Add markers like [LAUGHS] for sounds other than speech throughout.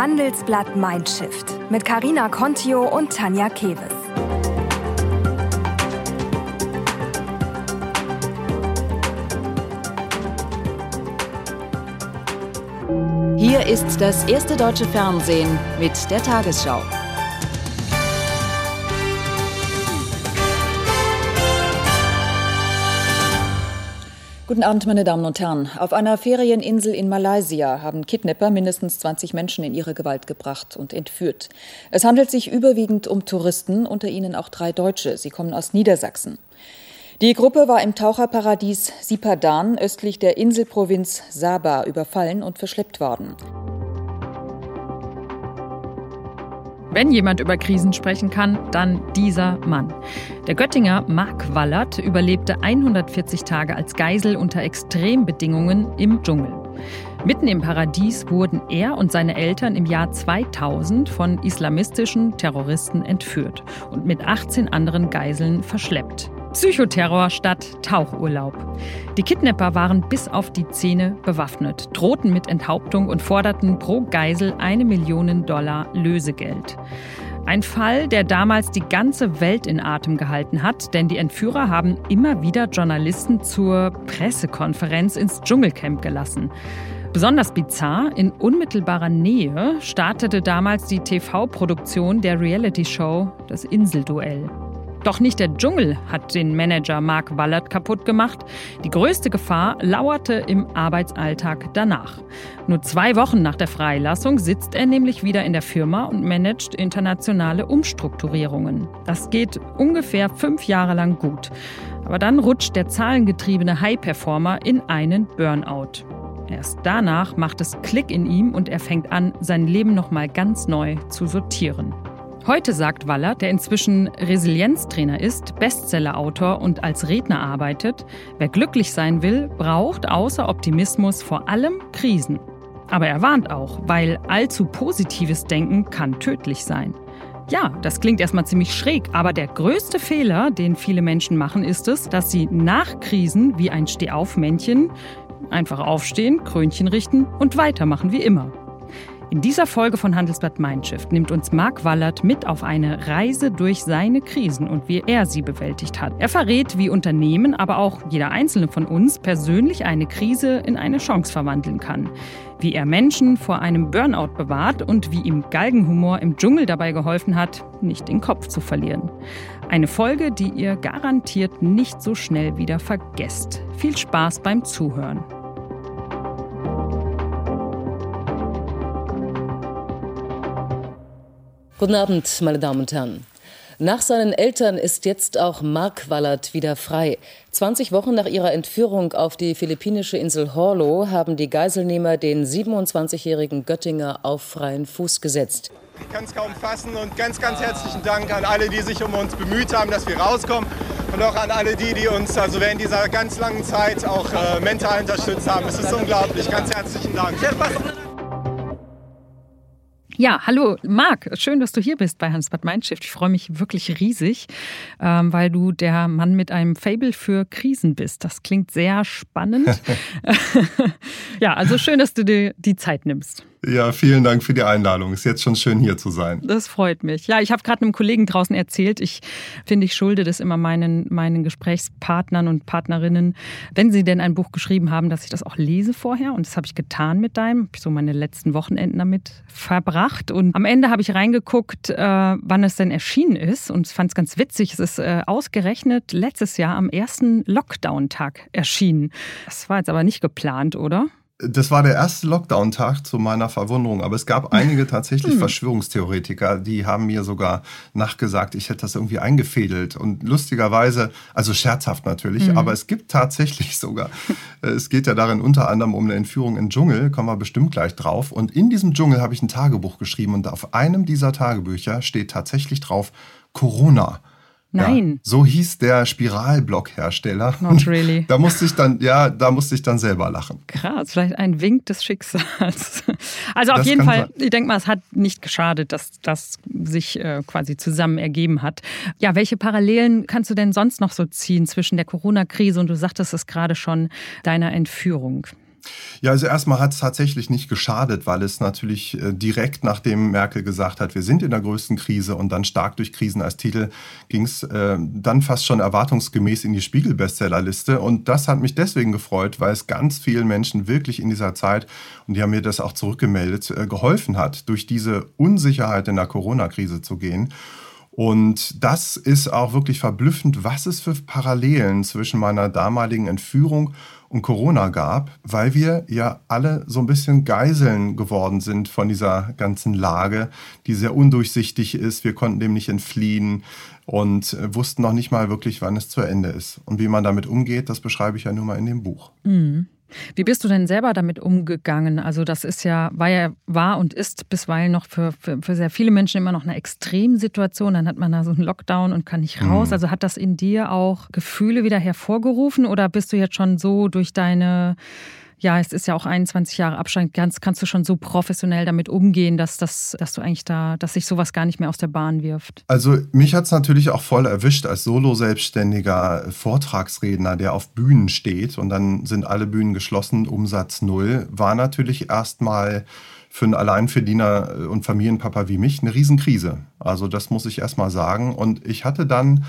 Handelsblatt Mindshift mit Karina Contio und Tanja Keves. Hier ist das erste deutsche Fernsehen mit der Tagesschau. Guten Abend, meine Damen und Herren. Auf einer Ferieninsel in Malaysia haben Kidnapper mindestens 20 Menschen in ihre Gewalt gebracht und entführt. Es handelt sich überwiegend um Touristen, unter ihnen auch drei Deutsche. Sie kommen aus Niedersachsen. Die Gruppe war im Taucherparadies Sipadan östlich der Inselprovinz Sabah überfallen und verschleppt worden. Wenn jemand über Krisen sprechen kann, dann dieser Mann. Der Göttinger Mark Wallert überlebte 140 Tage als Geisel unter Extrembedingungen im Dschungel. Mitten im Paradies wurden er und seine Eltern im Jahr 2000 von islamistischen Terroristen entführt und mit 18 anderen Geiseln verschleppt. Psychoterror statt Tauchurlaub. Die Kidnapper waren bis auf die Zähne bewaffnet, drohten mit Enthauptung und forderten pro Geisel eine Million Dollar Lösegeld. Ein Fall, der damals die ganze Welt in Atem gehalten hat, denn die Entführer haben immer wieder Journalisten zur Pressekonferenz ins Dschungelcamp gelassen. Besonders bizarr, in unmittelbarer Nähe startete damals die TV-Produktion der Reality-Show Das Inselduell. Doch nicht der Dschungel hat den Manager Mark Wallert kaputt gemacht. Die größte Gefahr lauerte im Arbeitsalltag danach. Nur zwei Wochen nach der Freilassung sitzt er nämlich wieder in der Firma und managt internationale Umstrukturierungen. Das geht ungefähr fünf Jahre lang gut. Aber dann rutscht der zahlengetriebene High-Performer in einen Burnout. Erst danach macht es Klick in ihm und er fängt an, sein Leben nochmal ganz neu zu sortieren. Heute sagt Waller, der inzwischen Resilienztrainer ist, Bestsellerautor und als Redner arbeitet, wer glücklich sein will, braucht außer Optimismus vor allem Krisen. Aber er warnt auch, weil allzu positives Denken kann tödlich sein. Ja, das klingt erstmal ziemlich schräg, aber der größte Fehler, den viele Menschen machen, ist es, dass sie nach Krisen wie ein Stehaufmännchen einfach aufstehen, Krönchen richten und weitermachen wie immer. In dieser Folge von Handelsblatt Mindshift nimmt uns Marc Wallert mit auf eine Reise durch seine Krisen und wie er sie bewältigt hat. Er verrät, wie Unternehmen, aber auch jeder einzelne von uns persönlich eine Krise in eine Chance verwandeln kann. Wie er Menschen vor einem Burnout bewahrt und wie ihm Galgenhumor im Dschungel dabei geholfen hat, nicht den Kopf zu verlieren. Eine Folge, die ihr garantiert nicht so schnell wieder vergesst. Viel Spaß beim Zuhören. Guten Abend, meine Damen und Herren. Nach seinen Eltern ist jetzt auch Mark Wallert wieder frei. 20 Wochen nach ihrer Entführung auf die philippinische Insel Horlo haben die Geiselnehmer den 27-jährigen Göttinger auf freien Fuß gesetzt. Ich kann es kaum fassen und ganz, ganz herzlichen Dank an alle, die sich um uns bemüht haben, dass wir rauskommen und auch an alle die, die uns also während dieser ganz langen Zeit auch äh, mental unterstützt haben. Es ist unglaublich. Ganz herzlichen Dank. Ja, hallo Marc, schön, dass du hier bist bei Hans Bad Mindshift. Ich freue mich wirklich riesig, ähm, weil du der Mann mit einem Fable für Krisen bist. Das klingt sehr spannend. [LAUGHS] [LAUGHS] ja, also schön, dass du dir die Zeit nimmst. Ja, vielen Dank für die Einladung. Ist jetzt schon schön hier zu sein. Das freut mich. Ja, ich habe gerade einem Kollegen draußen erzählt, ich finde, ich schulde das immer meinen, meinen Gesprächspartnern und Partnerinnen, wenn sie denn ein Buch geschrieben haben, dass ich das auch lese vorher. Und das habe ich getan mit deinem. Habe ich so meine letzten Wochenenden damit verbracht. Und am Ende habe ich reingeguckt, äh, wann es denn erschienen ist und fand es ganz witzig. Es ist äh, ausgerechnet letztes Jahr am ersten Lockdown-Tag erschienen. Das war jetzt aber nicht geplant, oder? Das war der erste Lockdown-Tag zu meiner Verwunderung, aber es gab einige [LAUGHS] tatsächlich hm. Verschwörungstheoretiker, die haben mir sogar nachgesagt, ich hätte das irgendwie eingefädelt. Und lustigerweise, also scherzhaft natürlich, mhm. aber es gibt tatsächlich sogar, [LAUGHS] es geht ja darin unter anderem um eine Entführung in den Dschungel, kommen wir bestimmt gleich drauf. Und in diesem Dschungel habe ich ein Tagebuch geschrieben und auf einem dieser Tagebücher steht tatsächlich drauf Corona. Nein. Ja, so hieß der Spiralblock-Hersteller. Not really. [LAUGHS] Da musste ich dann, ja, da musste ich dann selber lachen. Krass, vielleicht ein Wink des Schicksals. [LAUGHS] Also auf das jeden Fall, sein. ich denke mal, es hat nicht geschadet, dass das sich äh, quasi zusammen ergeben hat. Ja, welche Parallelen kannst du denn sonst noch so ziehen zwischen der Corona-Krise und du sagtest es gerade schon, deiner Entführung? Ja, also erstmal hat es tatsächlich nicht geschadet, weil es natürlich äh, direkt nachdem Merkel gesagt hat, wir sind in der größten Krise und dann stark durch Krisen als Titel ging es äh, dann fast schon erwartungsgemäß in die Spiegel-Bestsellerliste. Und das hat mich deswegen gefreut, weil es ganz vielen Menschen wirklich in dieser Zeit, und die haben mir das auch zurückgemeldet, äh, geholfen hat, durch diese Unsicherheit in der Corona-Krise zu gehen. Und das ist auch wirklich verblüffend, was es für Parallelen zwischen meiner damaligen Entführung und Corona gab, weil wir ja alle so ein bisschen Geiseln geworden sind von dieser ganzen Lage, die sehr undurchsichtig ist. Wir konnten dem nicht entfliehen und äh, wussten noch nicht mal wirklich, wann es zu Ende ist. Und wie man damit umgeht, das beschreibe ich ja nun mal in dem Buch. Mhm. Wie bist du denn selber damit umgegangen? Also das ist ja, war ja, war und ist bisweilen noch für, für, für sehr viele Menschen immer noch eine Extremsituation. Dann hat man da so einen Lockdown und kann nicht raus. Mhm. Also hat das in dir auch Gefühle wieder hervorgerufen oder bist du jetzt schon so durch deine ja, es ist ja auch 21 Jahre Abstand, kannst, kannst du schon so professionell damit umgehen, dass, das, dass du eigentlich da, dass sich sowas gar nicht mehr aus der Bahn wirft? Also mich hat es natürlich auch voll erwischt als Solo-selbstständiger Vortragsredner, der auf Bühnen steht und dann sind alle Bühnen geschlossen, Umsatz null, war natürlich erstmal für einen Alleinverdiener und Familienpapa wie mich eine Riesenkrise. Also das muss ich erstmal sagen. Und ich hatte dann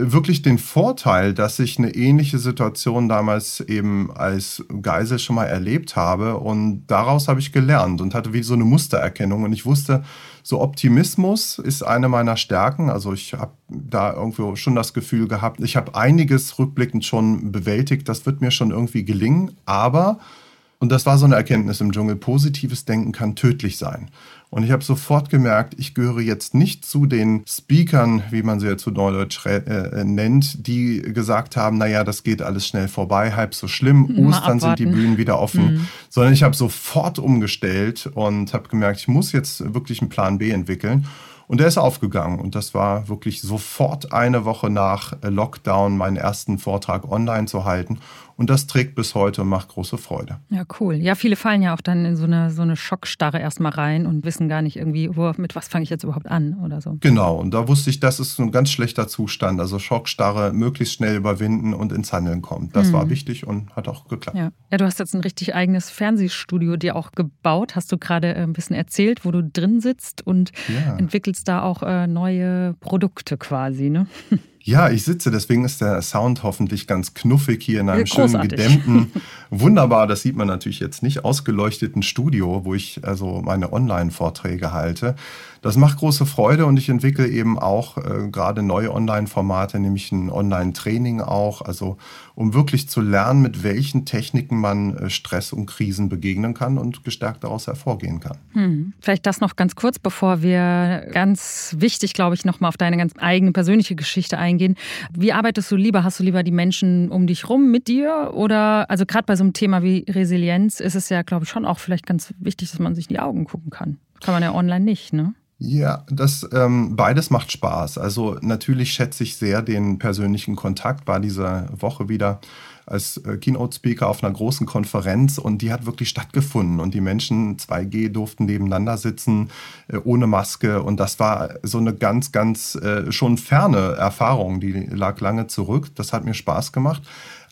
wirklich den Vorteil, dass ich eine ähnliche Situation damals eben als Geisel schon mal erlebt habe. Und daraus habe ich gelernt und hatte wie so eine Mustererkennung. Und ich wusste, so Optimismus ist eine meiner Stärken. Also ich habe da irgendwo schon das Gefühl gehabt, ich habe einiges rückblickend schon bewältigt, das wird mir schon irgendwie gelingen, aber und das war so eine Erkenntnis im Dschungel, positives Denken kann tödlich sein. Und ich habe sofort gemerkt, ich gehöre jetzt nicht zu den Speakern, wie man sie ja zu Neudeutsch äh, nennt, die gesagt haben, naja, das geht alles schnell vorbei, halb so schlimm, Mal Ostern abwarten. sind die Bühnen wieder offen, mhm. sondern ich habe sofort umgestellt und habe gemerkt, ich muss jetzt wirklich einen Plan B entwickeln. Und der ist aufgegangen. Und das war wirklich sofort eine Woche nach Lockdown meinen ersten Vortrag online zu halten. Und das trägt bis heute und macht große Freude. Ja, cool. Ja, viele fallen ja auch dann in so eine, so eine Schockstarre erstmal rein und wissen gar nicht irgendwie, wo, mit was fange ich jetzt überhaupt an oder so. Genau, und da wusste ich, das ist ein ganz schlechter Zustand. Also Schockstarre möglichst schnell überwinden und ins Handeln kommen. Das mhm. war wichtig und hat auch geklappt. Ja. ja, du hast jetzt ein richtig eigenes Fernsehstudio dir auch gebaut, hast du gerade äh, ein bisschen erzählt, wo du drin sitzt und ja. entwickelst da auch äh, neue Produkte quasi, ne? [LAUGHS] Ja, ich sitze, deswegen ist der Sound hoffentlich ganz knuffig hier in einem schönen, gedämmten, [LAUGHS] wunderbar, das sieht man natürlich jetzt nicht, ausgeleuchteten Studio, wo ich also meine Online-Vorträge halte. Das macht große Freude und ich entwickle eben auch äh, gerade neue Online-Formate, nämlich ein Online-Training auch, also um wirklich zu lernen, mit welchen Techniken man äh, Stress und Krisen begegnen kann und gestärkt daraus hervorgehen kann. Hm. Vielleicht das noch ganz kurz, bevor wir ganz wichtig, glaube ich, nochmal auf deine ganz eigene persönliche Geschichte eingehen. Wie arbeitest du lieber? Hast du lieber die Menschen um dich rum mit dir? Oder, also gerade bei so einem Thema wie Resilienz ist es ja, glaube ich, schon auch vielleicht ganz wichtig, dass man sich in die Augen gucken kann. Kann man ja online nicht, ne? Ja, das ähm, beides macht Spaß. Also natürlich schätze ich sehr den persönlichen Kontakt. War diese Woche wieder als äh, Keynote-Speaker auf einer großen Konferenz und die hat wirklich stattgefunden und die Menschen 2G durften nebeneinander sitzen äh, ohne Maske und das war so eine ganz, ganz äh, schon ferne Erfahrung, die lag lange zurück. Das hat mir Spaß gemacht.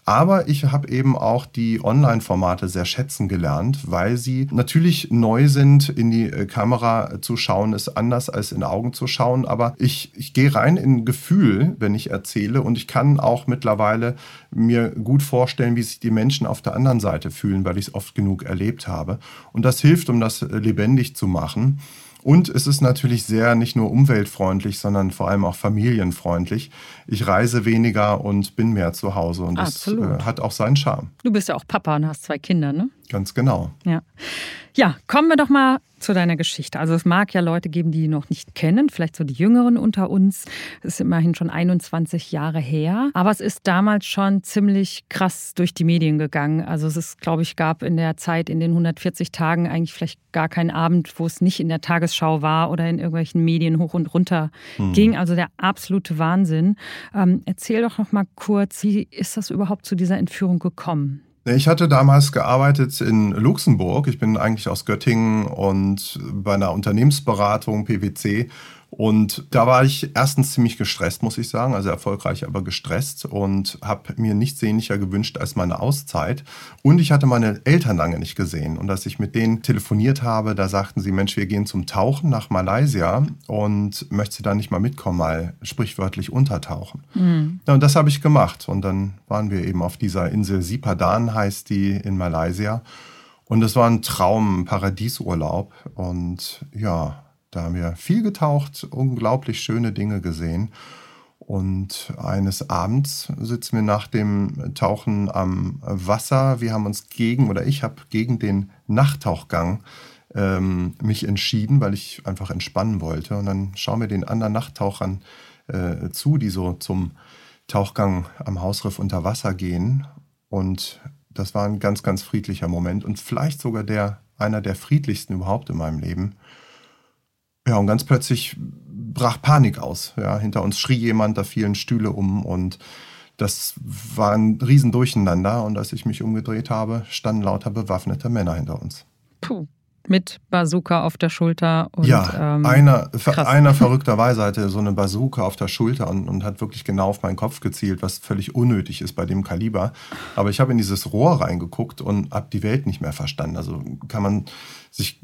Aber ich habe eben auch die Online-Formate sehr schätzen gelernt, weil sie natürlich neu sind. In die äh, Kamera zu schauen ist anders als in Augen zu schauen. Aber ich, ich gehe rein in Gefühl, wenn ich erzähle. Und ich kann auch mittlerweile mir gut vorstellen, wie sich die Menschen auf der anderen Seite fühlen, weil ich es oft genug erlebt habe. Und das hilft, um das lebendig zu machen. Und es ist natürlich sehr nicht nur umweltfreundlich, sondern vor allem auch familienfreundlich. Ich reise weniger und bin mehr zu Hause und Absolut. das äh, hat auch seinen Charme. Du bist ja auch Papa und hast zwei Kinder, ne? Ganz genau. Ja. Ja, kommen wir doch mal zu deiner Geschichte. Also es mag ja Leute geben, die noch nicht kennen, vielleicht so die Jüngeren unter uns. Es ist immerhin schon 21 Jahre her, aber es ist damals schon ziemlich krass durch die Medien gegangen. Also es ist, glaube ich, gab in der Zeit in den 140 Tagen eigentlich vielleicht gar keinen Abend, wo es nicht in der Tagesschau war oder in irgendwelchen Medien hoch und runter hm. ging. Also der absolute Wahnsinn. Ähm, erzähl doch noch mal kurz, wie ist das überhaupt zu dieser Entführung gekommen? Ich hatte damals gearbeitet in Luxemburg. Ich bin eigentlich aus Göttingen und bei einer Unternehmensberatung PwC Und da war ich erstens ziemlich gestresst, muss ich sagen, also erfolgreich, aber gestresst und habe mir nichts sehnlicher gewünscht als meine Auszeit. Und ich hatte meine Eltern lange nicht gesehen. Und als ich mit denen telefoniert habe, da sagten sie, Mensch, wir gehen zum Tauchen nach Malaysia und möchtest du da nicht mal mitkommen, mal sprichwörtlich untertauchen. Mhm. Ja, und das habe ich gemacht. Und dann waren wir eben auf dieser Insel Sipadan, heißt die in Malaysia. Und es war ein Traum, ein Paradiesurlaub. Und ja, da haben wir viel getaucht, unglaublich schöne Dinge gesehen. Und eines Abends sitzen wir nach dem Tauchen am Wasser. Wir haben uns gegen, oder ich habe gegen den Nachttauchgang ähm, mich entschieden, weil ich einfach entspannen wollte. Und dann schauen wir den anderen Nachttauchern äh, zu, die so zum Tauchgang am Hausriff unter Wasser gehen. Und das war ein ganz, ganz friedlicher Moment und vielleicht sogar der, einer der friedlichsten überhaupt in meinem Leben. Ja, und ganz plötzlich brach Panik aus. Ja, hinter uns schrie jemand, da fielen Stühle um und das war ein Riesendurcheinander. Und als ich mich umgedreht habe, standen lauter bewaffnete Männer hinter uns. Puh mit Bazooka auf der Schulter. Und, ja, ähm, einer, einer verrückterweise hatte so eine Bazooka auf der Schulter und, und, hat wirklich genau auf meinen Kopf gezielt, was völlig unnötig ist bei dem Kaliber. Aber ich habe in dieses Rohr reingeguckt und habe die Welt nicht mehr verstanden. Also kann man sich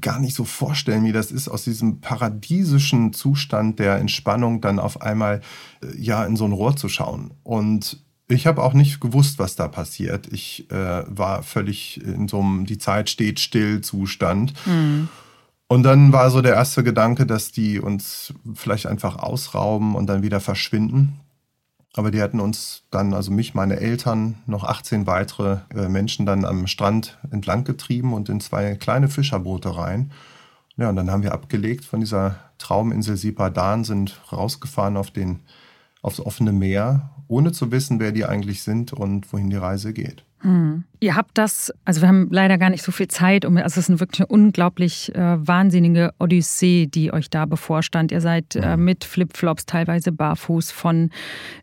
gar nicht so vorstellen, wie das ist, aus diesem paradiesischen Zustand der Entspannung dann auf einmal äh, ja in so ein Rohr zu schauen. Und ich habe auch nicht gewusst, was da passiert. Ich äh, war völlig in so einem Die Zeit steht still Zustand. Mhm. Und dann war so der erste Gedanke, dass die uns vielleicht einfach ausrauben und dann wieder verschwinden. Aber die hatten uns dann, also mich, meine Eltern, noch 18 weitere äh, Menschen dann am Strand entlang getrieben und in zwei kleine Fischerboote rein. Ja, und dann haben wir abgelegt von dieser Trauminsel Sipadan, sind rausgefahren auf den, aufs offene Meer ohne zu wissen, wer die eigentlich sind und wohin die Reise geht. Hm. Ihr habt das, also wir haben leider gar nicht so viel Zeit, um, also es ist eine wirklich eine unglaublich äh, wahnsinnige Odyssee, die euch da bevorstand. Ihr seid äh, mhm. mit Flipflops, teilweise barfuß, von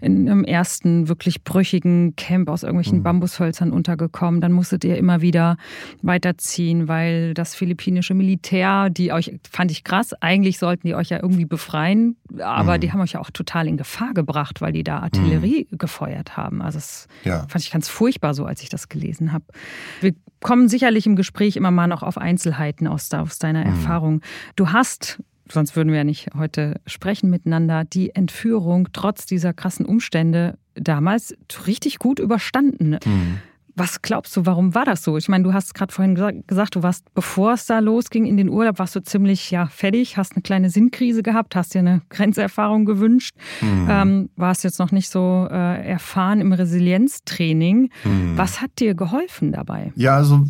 in einem ersten wirklich brüchigen Camp aus irgendwelchen mhm. Bambushölzern untergekommen. Dann musstet ihr immer wieder weiterziehen, weil das philippinische Militär, die euch, fand ich krass, eigentlich sollten die euch ja irgendwie befreien, aber mhm. die haben euch ja auch total in Gefahr gebracht, weil die da Artillerie mhm. gefeuert haben. Also das ja. fand ich ganz furchtbar so, als ich das gelesen habe. Wir kommen sicherlich im Gespräch immer mal noch auf Einzelheiten aus, aus deiner mhm. Erfahrung. Du hast sonst würden wir ja nicht heute sprechen miteinander, die Entführung trotz dieser krassen Umstände damals richtig gut überstanden. Mhm. Was glaubst du, warum war das so? Ich meine, du hast gerade vorhin gesagt, du warst, bevor es da losging in den Urlaub, warst du ziemlich ja, fertig, hast eine kleine Sinnkrise gehabt, hast dir eine [LAUGHS] Grenzerfahrung gewünscht, mhm. ähm, warst jetzt noch nicht so äh, erfahren im Resilienztraining. Mhm. Was hat dir geholfen dabei? Ja, also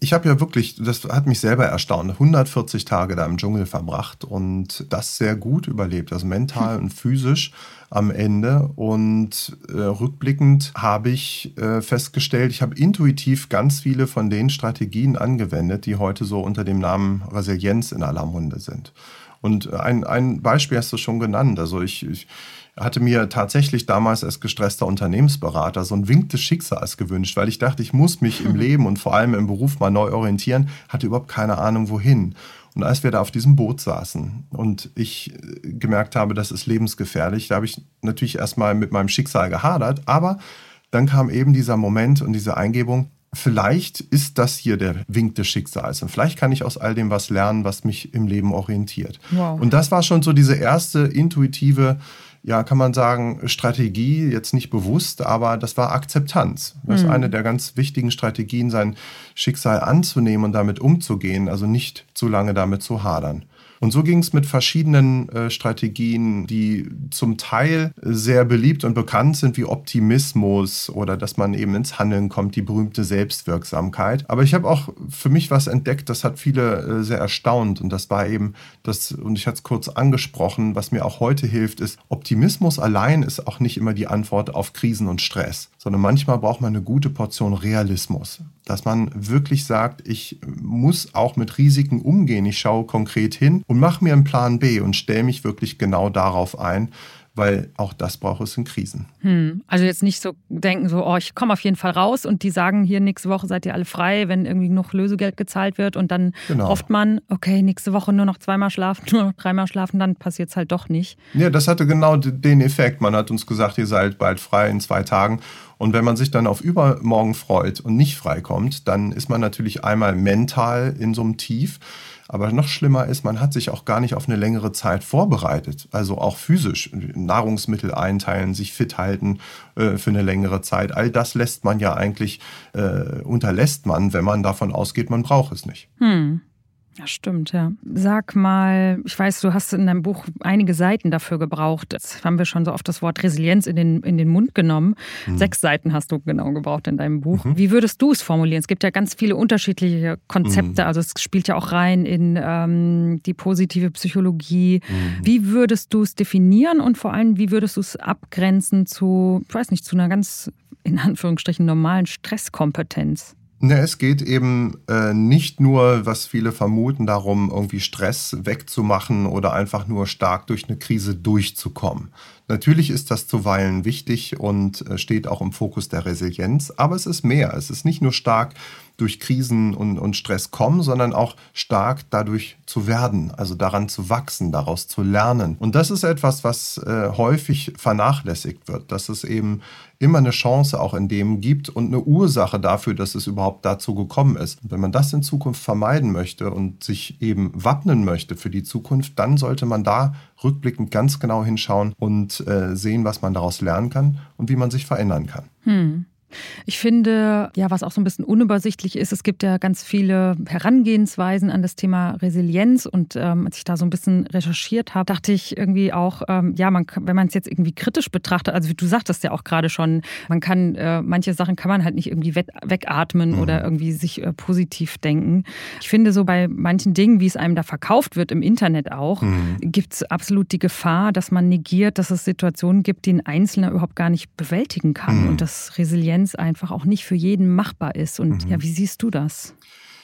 ich habe ja wirklich, das hat mich selber erstaunt, 140 Tage da im Dschungel verbracht und das sehr gut überlebt, also mental und physisch am Ende. Und äh, rückblickend habe ich äh, festgestellt, ich habe intuitiv ganz viele von den Strategien angewendet, die heute so unter dem Namen Resilienz in aller Munde sind. Und ein, ein Beispiel hast du schon genannt. Also ich, ich hatte mir tatsächlich damals als gestresster Unternehmensberater so ein Wink des Schicksals gewünscht, weil ich dachte, ich muss mich im Leben und vor allem im Beruf mal neu orientieren, hatte überhaupt keine Ahnung wohin. Und als wir da auf diesem Boot saßen und ich äh, gemerkt habe, das ist lebensgefährlich, da habe ich natürlich erstmal mit meinem Schicksal gehadert, aber dann kam eben dieser Moment und diese Eingebung, vielleicht ist das hier der Wink des Schicksals und vielleicht kann ich aus all dem was lernen, was mich im Leben orientiert. Wow. Und das war schon so diese erste intuitive ja, kann man sagen, Strategie, jetzt nicht bewusst, aber das war Akzeptanz. Das ist mhm. eine der ganz wichtigen Strategien, sein Schicksal anzunehmen und damit umzugehen, also nicht zu lange damit zu hadern. Und so ging es mit verschiedenen äh, Strategien, die zum Teil sehr beliebt und bekannt sind, wie Optimismus oder dass man eben ins Handeln kommt, die berühmte Selbstwirksamkeit. Aber ich habe auch für mich was entdeckt, das hat viele äh, sehr erstaunt. Und das war eben das, und ich hatte es kurz angesprochen, was mir auch heute hilft, ist, Optimismus allein ist auch nicht immer die Antwort auf Krisen und Stress, sondern manchmal braucht man eine gute Portion Realismus. Dass man wirklich sagt, ich muss auch mit Risiken umgehen. Ich schaue konkret hin und mache mir einen Plan B und stelle mich wirklich genau darauf ein, weil auch das braucht es in Krisen. Hm. Also jetzt nicht so denken, so, oh, ich komme auf jeden Fall raus und die sagen, hier nächste Woche seid ihr alle frei, wenn irgendwie noch Lösegeld gezahlt wird und dann genau. hofft man, okay, nächste Woche nur noch zweimal schlafen, [LAUGHS] nur noch dreimal schlafen, dann passiert es halt doch nicht. Ja, das hatte genau den Effekt. Man hat uns gesagt, ihr seid bald frei in zwei Tagen. Und wenn man sich dann auf übermorgen freut und nicht freikommt, dann ist man natürlich einmal mental in so einem Tief. Aber noch schlimmer ist, man hat sich auch gar nicht auf eine längere Zeit vorbereitet. Also auch physisch. Nahrungsmittel einteilen, sich fit halten äh, für eine längere Zeit. All das lässt man ja eigentlich, äh, unterlässt man, wenn man davon ausgeht, man braucht es nicht. Hm. Ja, stimmt, ja. Sag mal, ich weiß, du hast in deinem Buch einige Seiten dafür gebraucht. Jetzt haben wir schon so oft das Wort Resilienz in den, in den Mund genommen. Mhm. Sechs Seiten hast du genau gebraucht in deinem Buch. Mhm. Wie würdest du es formulieren? Es gibt ja ganz viele unterschiedliche Konzepte. Mhm. Also es spielt ja auch rein in ähm, die positive Psychologie. Mhm. Wie würdest du es definieren und vor allem, wie würdest du es abgrenzen zu, ich weiß nicht, zu einer ganz in Anführungsstrichen normalen Stresskompetenz? Ne, es geht eben äh, nicht nur, was viele vermuten, darum, irgendwie Stress wegzumachen oder einfach nur stark durch eine Krise durchzukommen. Natürlich ist das zuweilen wichtig und äh, steht auch im Fokus der Resilienz, aber es ist mehr. Es ist nicht nur stark durch Krisen und, und Stress kommen, sondern auch stark dadurch zu werden, also daran zu wachsen, daraus zu lernen. Und das ist etwas, was äh, häufig vernachlässigt wird, dass es eben immer eine Chance auch in dem gibt und eine Ursache dafür, dass es überhaupt dazu gekommen ist. Und wenn man das in Zukunft vermeiden möchte und sich eben wappnen möchte für die Zukunft, dann sollte man da rückblickend ganz genau hinschauen und äh, sehen, was man daraus lernen kann und wie man sich verändern kann. Hm. Ich finde, ja, was auch so ein bisschen unübersichtlich ist, es gibt ja ganz viele Herangehensweisen an das Thema Resilienz. Und ähm, als ich da so ein bisschen recherchiert habe, dachte ich irgendwie auch, ähm, ja, man, wenn man es jetzt irgendwie kritisch betrachtet, also wie du sagtest ja auch gerade schon, man kann, äh, manche Sachen kann man halt nicht irgendwie wegatmen mhm. oder irgendwie sich äh, positiv denken. Ich finde so bei manchen Dingen, wie es einem da verkauft wird im Internet auch, mhm. gibt es absolut die Gefahr, dass man negiert, dass es Situationen gibt, die ein Einzelner überhaupt gar nicht bewältigen kann. Mhm. Und dass Resilienz Resilienz einfach auch nicht für jeden machbar ist. Und mhm. ja, wie siehst du das?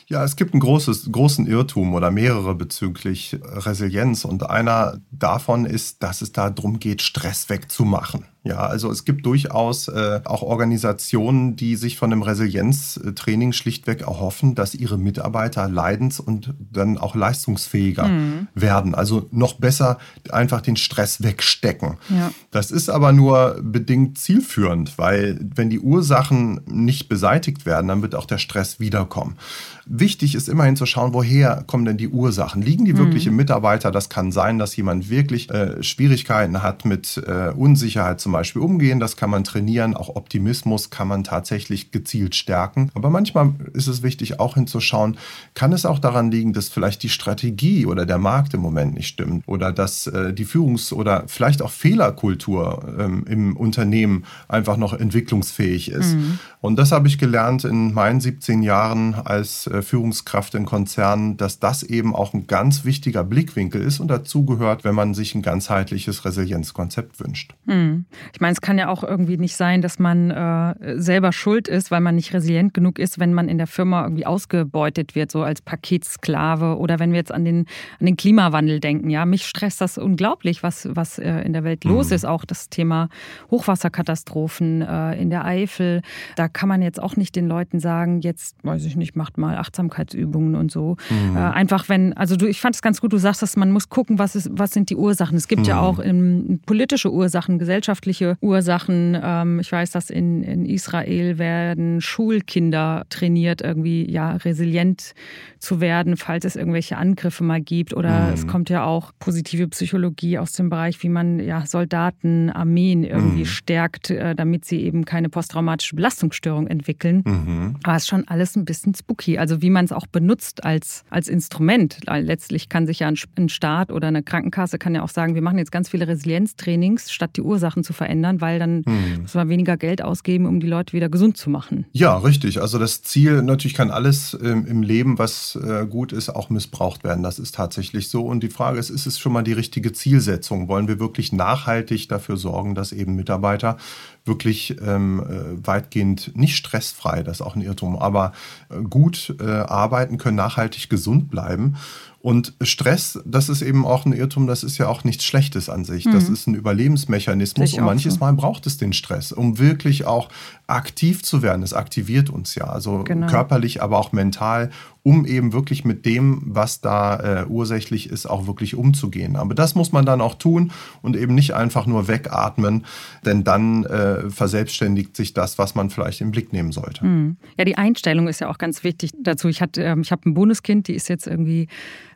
Ja, es gibt einen großes, großen Irrtum oder mehrere bezüglich Resilienz. Und einer davon ist, dass es darum geht, Stress wegzumachen. Ja, also es gibt durchaus äh, auch Organisationen, die sich von einem Resilienztraining schlichtweg erhoffen, dass ihre Mitarbeiter leidens- und dann auch leistungsfähiger mhm. werden. Also noch besser einfach den Stress wegstecken. Ja. Das ist aber nur bedingt zielführend, weil wenn die Ursachen nicht beseitigt werden, dann wird auch der Stress wiederkommen. Wichtig ist immerhin zu schauen, woher kommen denn die Ursachen? Liegen die wirklich mhm. im Mitarbeiter? Das kann sein, dass jemand wirklich äh, Schwierigkeiten hat mit äh, Unsicherheit zum zum Beispiel umgehen, das kann man trainieren. Auch Optimismus kann man tatsächlich gezielt stärken. Aber manchmal ist es wichtig, auch hinzuschauen, kann es auch daran liegen, dass vielleicht die Strategie oder der Markt im Moment nicht stimmt oder dass äh, die Führungs- oder vielleicht auch Fehlerkultur ähm, im Unternehmen einfach noch entwicklungsfähig ist. Mhm. Und das habe ich gelernt in meinen 17 Jahren als äh, Führungskraft in Konzernen, dass das eben auch ein ganz wichtiger Blickwinkel ist und dazu gehört, wenn man sich ein ganzheitliches Resilienzkonzept wünscht. Mhm. Ich meine, es kann ja auch irgendwie nicht sein, dass man äh, selber schuld ist, weil man nicht resilient genug ist, wenn man in der Firma irgendwie ausgebeutet wird, so als Paketsklave oder wenn wir jetzt an den, an den Klimawandel denken. Ja, mich stresst das unglaublich, was, was äh, in der Welt los mhm. ist. Auch das Thema Hochwasserkatastrophen äh, in der Eifel. Da kann man jetzt auch nicht den Leuten sagen, jetzt, weiß ich nicht, macht mal Achtsamkeitsübungen und so. Mhm. Äh, einfach wenn, also du, ich fand es ganz gut, du sagst, dass man muss gucken, was, ist, was sind die Ursachen. Es gibt mhm. ja auch in, politische Ursachen, gesellschaftliche wirtschaftliche Ursachen. Ähm, ich weiß, dass in, in Israel werden Schulkinder trainiert, irgendwie ja resilient zu werden, falls es irgendwelche Angriffe mal gibt. Oder mhm. es kommt ja auch positive Psychologie aus dem Bereich, wie man ja Soldaten, Armeen irgendwie mhm. stärkt, äh, damit sie eben keine posttraumatische Belastungsstörung entwickeln. Mhm. Aber es ist schon alles ein bisschen spooky. Also wie man es auch benutzt als, als Instrument. Letztlich kann sich ja ein Staat oder eine Krankenkasse kann ja auch sagen, wir machen jetzt ganz viele Resilienztrainings, statt die Ursachen zu zu verändern, weil dann hm. muss man weniger Geld ausgeben, um die Leute wieder gesund zu machen. Ja, richtig. Also das Ziel, natürlich kann alles ähm, im Leben, was äh, gut ist, auch missbraucht werden. Das ist tatsächlich so. Und die Frage ist, ist es schon mal die richtige Zielsetzung? Wollen wir wirklich nachhaltig dafür sorgen, dass eben Mitarbeiter wirklich ähm, äh, weitgehend nicht stressfrei, das ist auch ein Irrtum, aber äh, gut äh, arbeiten können, nachhaltig gesund bleiben? Und Stress, das ist eben auch ein Irrtum, das ist ja auch nichts Schlechtes an sich. Mhm. Das ist ein Überlebensmechanismus und manches so. Mal braucht es den Stress, um wirklich auch aktiv zu werden. Es aktiviert uns ja, also genau. körperlich, aber auch mental, um eben wirklich mit dem, was da äh, ursächlich ist, auch wirklich umzugehen. Aber das muss man dann auch tun und eben nicht einfach nur wegatmen, denn dann äh, verselbstständigt sich das, was man vielleicht im Blick nehmen sollte. Mhm. Ja, die Einstellung ist ja auch ganz wichtig dazu. Ich, ähm, ich habe ein Bundeskind, die ist jetzt irgendwie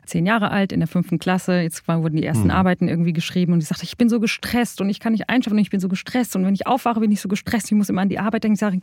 zehn Jahre alt, in der fünften Klasse. Jetzt wurden die ersten mhm. Arbeiten irgendwie geschrieben und die sagte, ich bin so gestresst und ich kann nicht einschlafen und ich bin so gestresst. Und wenn ich aufwache, bin ich so gestresst, ich muss immer an die Arbeit denken. Ich sage,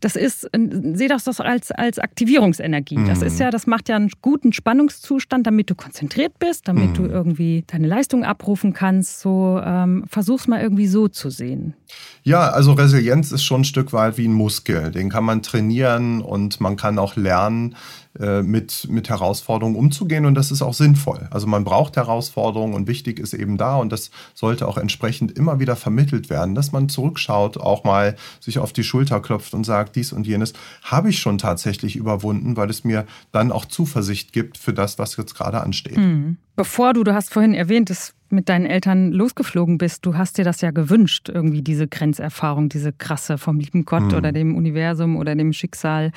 das ist, sehe das doch als, als Aktivierungsenergie. Mhm. Das ist ja, das macht ja einen guten Spannungszustand, damit du konzentriert bist, damit mhm. du irgendwie deine Leistung abrufen kannst. So ähm, versuch's mal irgendwie so zu sehen. Ja, also Resilienz ist schon ein Stück weit wie ein Muskel. Den kann man trainieren und man kann auch lernen, äh, mit, mit Herausforderungen umzugehen und das ist auch sinnvoll. Also man braucht Herausforderungen und wichtig ist eben da und das sollte auch entsprechend immer wieder vermittelt werden, dass man zurückschaut, auch mal sich auf die Schulter klopft und sagt, dies und jenes habe ich schon tatsächlich überwunden, weil es mir dann auch Zuversicht gibt für das, was jetzt gerade ansteht. Mhm. Bevor du, du hast vorhin erwähnt, dass mit deinen Eltern losgeflogen bist, du hast dir das ja gewünscht, irgendwie diese Grenzerfahrung, diese krasse vom lieben Gott mhm. oder dem Universum oder dem Schicksal.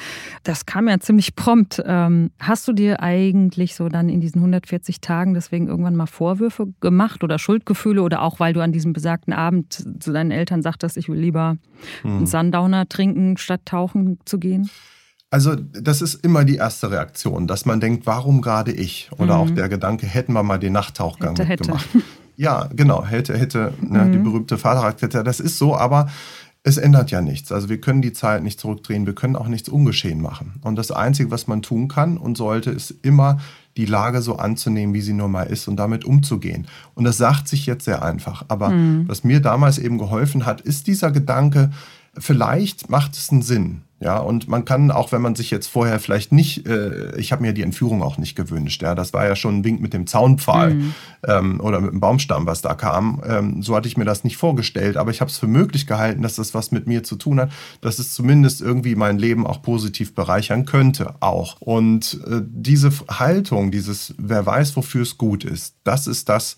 Das kam ja ziemlich prompt. Ähm, hast du dir eigentlich so dann in diesen 140 Tagen deswegen irgendwann mal Vorwürfe gemacht oder Schuldgefühle oder auch weil du an diesem besagten Abend zu deinen Eltern sagtest, ich will lieber mhm. einen Sundowner trinken, statt tauchen zu gehen? Also das ist immer die erste Reaktion, dass man denkt, warum gerade ich? Oder mhm. auch der Gedanke, hätten wir mal den Nachttauchgang hätte. Hätte. Ja, genau, hätte, hätte, ne, mhm. die berühmte Vaterrakete. Das ist so, aber es ändert ja nichts. Also wir können die Zeit nicht zurückdrehen, wir können auch nichts ungeschehen machen. Und das Einzige, was man tun kann und sollte, ist immer die Lage so anzunehmen, wie sie nun mal ist und damit umzugehen. Und das sagt sich jetzt sehr einfach. Aber mhm. was mir damals eben geholfen hat, ist dieser Gedanke, vielleicht macht es einen Sinn. Ja, und man kann, auch wenn man sich jetzt vorher vielleicht nicht, äh, ich habe mir die Entführung auch nicht gewünscht, ja, das war ja schon ein Wink mit dem Zaunpfahl mhm. ähm, oder mit dem Baumstamm, was da kam. Ähm, so hatte ich mir das nicht vorgestellt, aber ich habe es für möglich gehalten, dass das was mit mir zu tun hat, dass es zumindest irgendwie mein Leben auch positiv bereichern könnte, auch. Und äh, diese Haltung, dieses, wer weiß, wofür es gut ist, das ist das,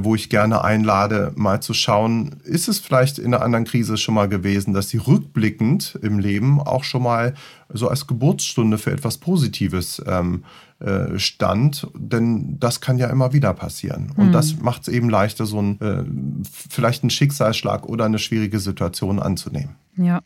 wo ich gerne einlade, mal zu schauen, ist es vielleicht in einer anderen Krise schon mal gewesen, dass sie rückblickend im Leben auch schon mal so als Geburtsstunde für etwas Positives ähm, äh, stand, denn das kann ja immer wieder passieren. Und mhm. das macht es eben leichter, so ein, äh, vielleicht einen Schicksalsschlag oder eine schwierige Situation anzunehmen. Ja,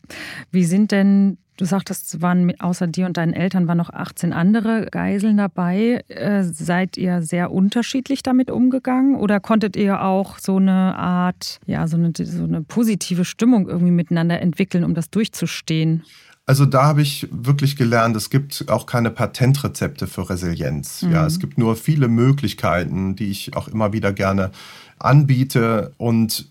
wie sind denn Du sagtest, es waren außer dir und deinen Eltern waren noch 18 andere Geiseln dabei. Äh, seid ihr sehr unterschiedlich damit umgegangen oder konntet ihr auch so eine Art, ja, so eine, so eine positive Stimmung irgendwie miteinander entwickeln, um das durchzustehen? Also da habe ich wirklich gelernt, es gibt auch keine Patentrezepte für Resilienz. Mhm. Ja, es gibt nur viele Möglichkeiten, die ich auch immer wieder gerne anbiete und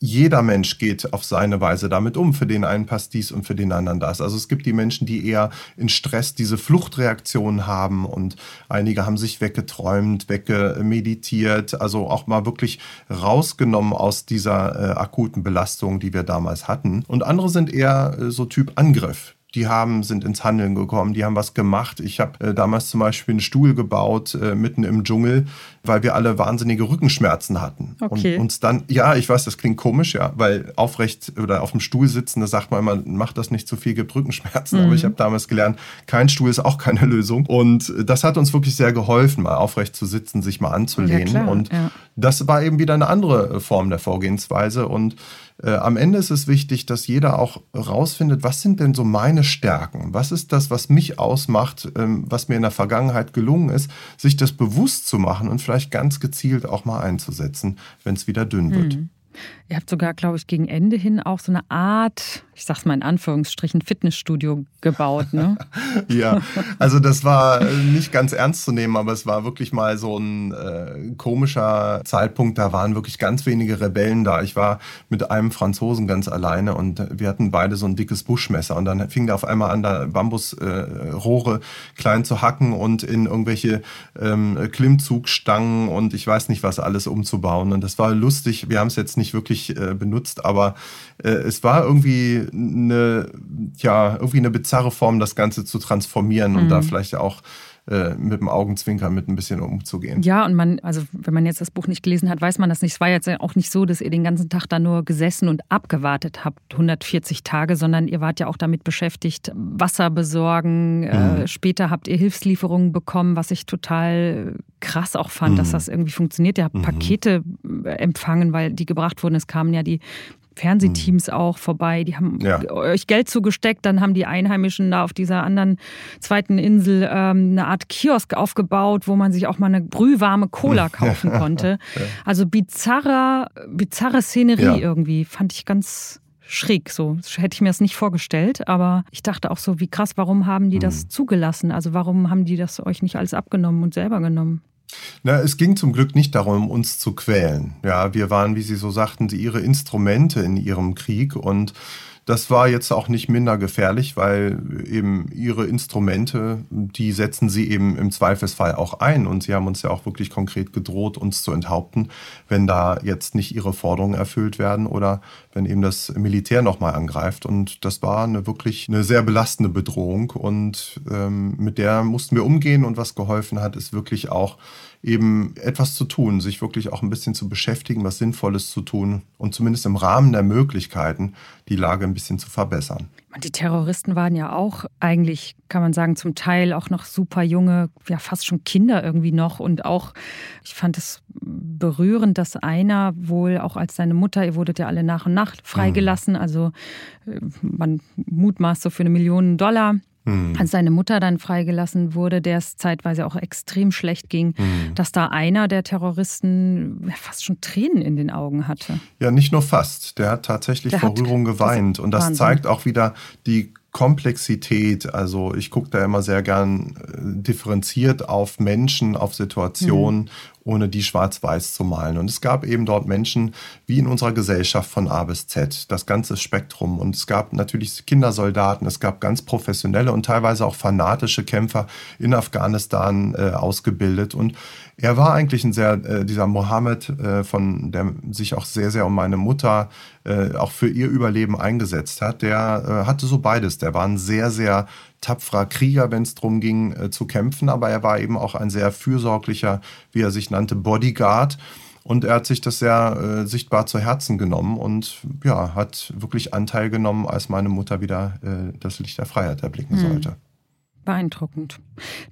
jeder Mensch geht auf seine Weise damit um. Für den einen passt dies und für den anderen das. Also es gibt die Menschen, die eher in Stress diese Fluchtreaktion haben und einige haben sich weggeträumt, weggemeditiert, also auch mal wirklich rausgenommen aus dieser äh, akuten Belastung, die wir damals hatten. Und andere sind eher äh, so Typ Angriff die haben, sind ins Handeln gekommen, die haben was gemacht. Ich habe äh, damals zum Beispiel einen Stuhl gebaut äh, mitten im Dschungel, weil wir alle wahnsinnige Rückenschmerzen hatten. Okay. Und uns dann, ja, ich weiß, das klingt komisch, ja, weil aufrecht oder auf dem Stuhl sitzen, da sagt man immer, macht das nicht zu viel, gibt Rückenschmerzen. Mhm. Aber ich habe damals gelernt, kein Stuhl ist auch keine Lösung. Und das hat uns wirklich sehr geholfen, mal aufrecht zu sitzen, sich mal anzulehnen. Ja, und ja. das war eben wieder eine andere Form der Vorgehensweise. Und äh, am Ende ist es wichtig, dass jeder auch rausfindet, was sind denn so meine Stärken? Was ist das, was mich ausmacht, ähm, was mir in der Vergangenheit gelungen ist, sich das bewusst zu machen und vielleicht ganz gezielt auch mal einzusetzen, wenn es wieder dünn wird. Mhm. Ihr habt sogar, glaube ich, gegen Ende hin auch so eine Art, ich sag's mal in Anführungsstrichen, Fitnessstudio gebaut, ne? [LAUGHS] ja, also das war nicht ganz ernst zu nehmen, aber es war wirklich mal so ein äh, komischer Zeitpunkt. Da waren wirklich ganz wenige Rebellen da. Ich war mit einem Franzosen ganz alleine und wir hatten beide so ein dickes Buschmesser und dann fing da auf einmal an, da Bambusrohre äh, klein zu hacken und in irgendwelche ähm, Klimmzugstangen und ich weiß nicht was alles umzubauen. Und das war lustig. Wir haben es jetzt nicht wirklich äh, benutzt, aber äh, es war irgendwie eine, ja, irgendwie eine bizarre Form, das Ganze zu transformieren mhm. und da mhm. vielleicht auch äh, mit dem Augenzwinkern mit ein bisschen umzugehen. Ja, und man, also wenn man jetzt das Buch nicht gelesen hat, weiß man das nicht. Es war jetzt auch nicht so, dass ihr den ganzen Tag da nur gesessen und abgewartet habt, 140 Tage, sondern ihr wart ja auch damit beschäftigt, Wasser besorgen. Äh, mhm. Äh, später habt ihr Hilfslieferungen bekommen, was ich total krass auch fand, mhm. dass das irgendwie funktioniert. Ihr habt mhm. Pakete äh, empfangen, weil die gebracht wurden. Es kamen ja die Fernsehteams mhm. auch vorbei. Die haben ja. euch Geld zugesteckt. Dann haben die Einheimischen da auf dieser anderen zweiten Insel ähm, eine Art Kiosk aufgebaut, wo man sich auch mal eine brühwarme Cola [LAUGHS] kaufen konnte. Also bizarre, bizarre Szenerie ja. irgendwie. Fand ich ganz schräg. So hätte ich mir das nicht vorgestellt. Aber ich dachte auch so, wie krass, warum haben die das mhm. zugelassen? Also warum haben die das euch nicht alles abgenommen und selber genommen? Na, es ging zum Glück nicht darum, uns zu quälen. Ja, wir waren, wie Sie so sagten, ihre Instrumente in ihrem Krieg und das war jetzt auch nicht minder gefährlich, weil eben ihre Instrumente, die setzen sie eben im Zweifelsfall auch ein. Und sie haben uns ja auch wirklich konkret gedroht, uns zu enthaupten, wenn da jetzt nicht ihre Forderungen erfüllt werden oder wenn eben das Militär nochmal angreift. Und das war eine wirklich eine sehr belastende Bedrohung. Und ähm, mit der mussten wir umgehen. Und was geholfen hat, ist wirklich auch eben etwas zu tun, sich wirklich auch ein bisschen zu beschäftigen, was Sinnvolles zu tun und zumindest im Rahmen der Möglichkeiten die Lage ein bisschen zu verbessern. Die Terroristen waren ja auch eigentlich, kann man sagen, zum Teil auch noch super junge, ja fast schon Kinder irgendwie noch. Und auch, ich fand es berührend, dass einer wohl auch als seine Mutter, ihr wurdet ja alle nach und nach freigelassen, mhm. also äh, man mutmaßt so für eine Million Dollar mhm. als seine Mutter dann freigelassen wurde, der es zeitweise auch extrem schlecht ging, mhm. dass da einer der Terroristen fast schon Tränen in den Augen hatte. Ja, nicht nur fast. Der hat tatsächlich der vor hat, Rührung geweint. Und das Wahnsinn. zeigt auch wieder die Komplexität. Also ich gucke da immer sehr gern äh, differenziert auf Menschen, auf Situationen mhm ohne die schwarz-weiß zu malen. Und es gab eben dort Menschen, wie in unserer Gesellschaft von A bis Z, das ganze Spektrum. Und es gab natürlich Kindersoldaten, es gab ganz professionelle und teilweise auch fanatische Kämpfer in Afghanistan äh, ausgebildet. Und er war eigentlich ein sehr, äh, dieser Mohammed, äh, von der sich auch sehr, sehr um meine Mutter, äh, auch für ihr Überleben eingesetzt hat, der äh, hatte so beides. Der war ein sehr, sehr tapferer Krieger, wenn es darum ging äh, zu kämpfen, aber er war eben auch ein sehr fürsorglicher, wie er sich nannte, Bodyguard. Und er hat sich das sehr äh, sichtbar zu Herzen genommen und ja, hat wirklich Anteil genommen, als meine Mutter wieder äh, das Licht der Freiheit erblicken hm. sollte. Beeindruckend.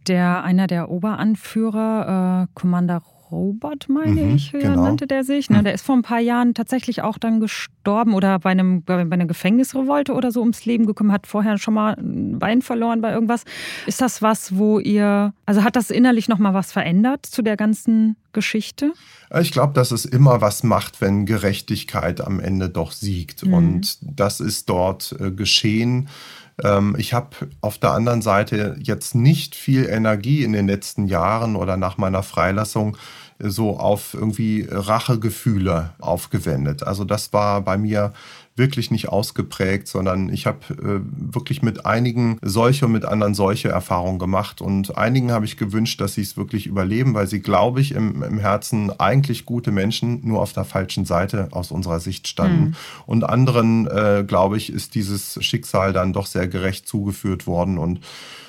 Der einer der Oberanführer, äh, Commander Robert, meine mhm, ich, genau. nannte der sich. Ne? Mhm. Der ist vor ein paar Jahren tatsächlich auch dann gestorben oder bei, einem, bei einer Gefängnisrevolte oder so ums Leben gekommen, hat vorher schon mal ein Bein verloren bei irgendwas. Ist das was, wo ihr, also hat das innerlich nochmal was verändert zu der ganzen Geschichte? Ich glaube, dass es immer was macht, wenn Gerechtigkeit am Ende doch siegt. Mhm. Und das ist dort äh, geschehen. Ähm, ich habe auf der anderen Seite jetzt nicht viel Energie in den letzten Jahren oder nach meiner Freilassung so auf irgendwie Rachegefühle aufgewendet. Also das war bei mir wirklich nicht ausgeprägt, sondern ich habe äh, wirklich mit einigen solche und mit anderen solche Erfahrungen gemacht. Und einigen habe ich gewünscht, dass sie es wirklich überleben, weil sie, glaube ich, im, im Herzen eigentlich gute Menschen nur auf der falschen Seite aus unserer Sicht standen. Mhm. Und anderen, äh, glaube ich, ist dieses Schicksal dann doch sehr gerecht zugeführt worden. Und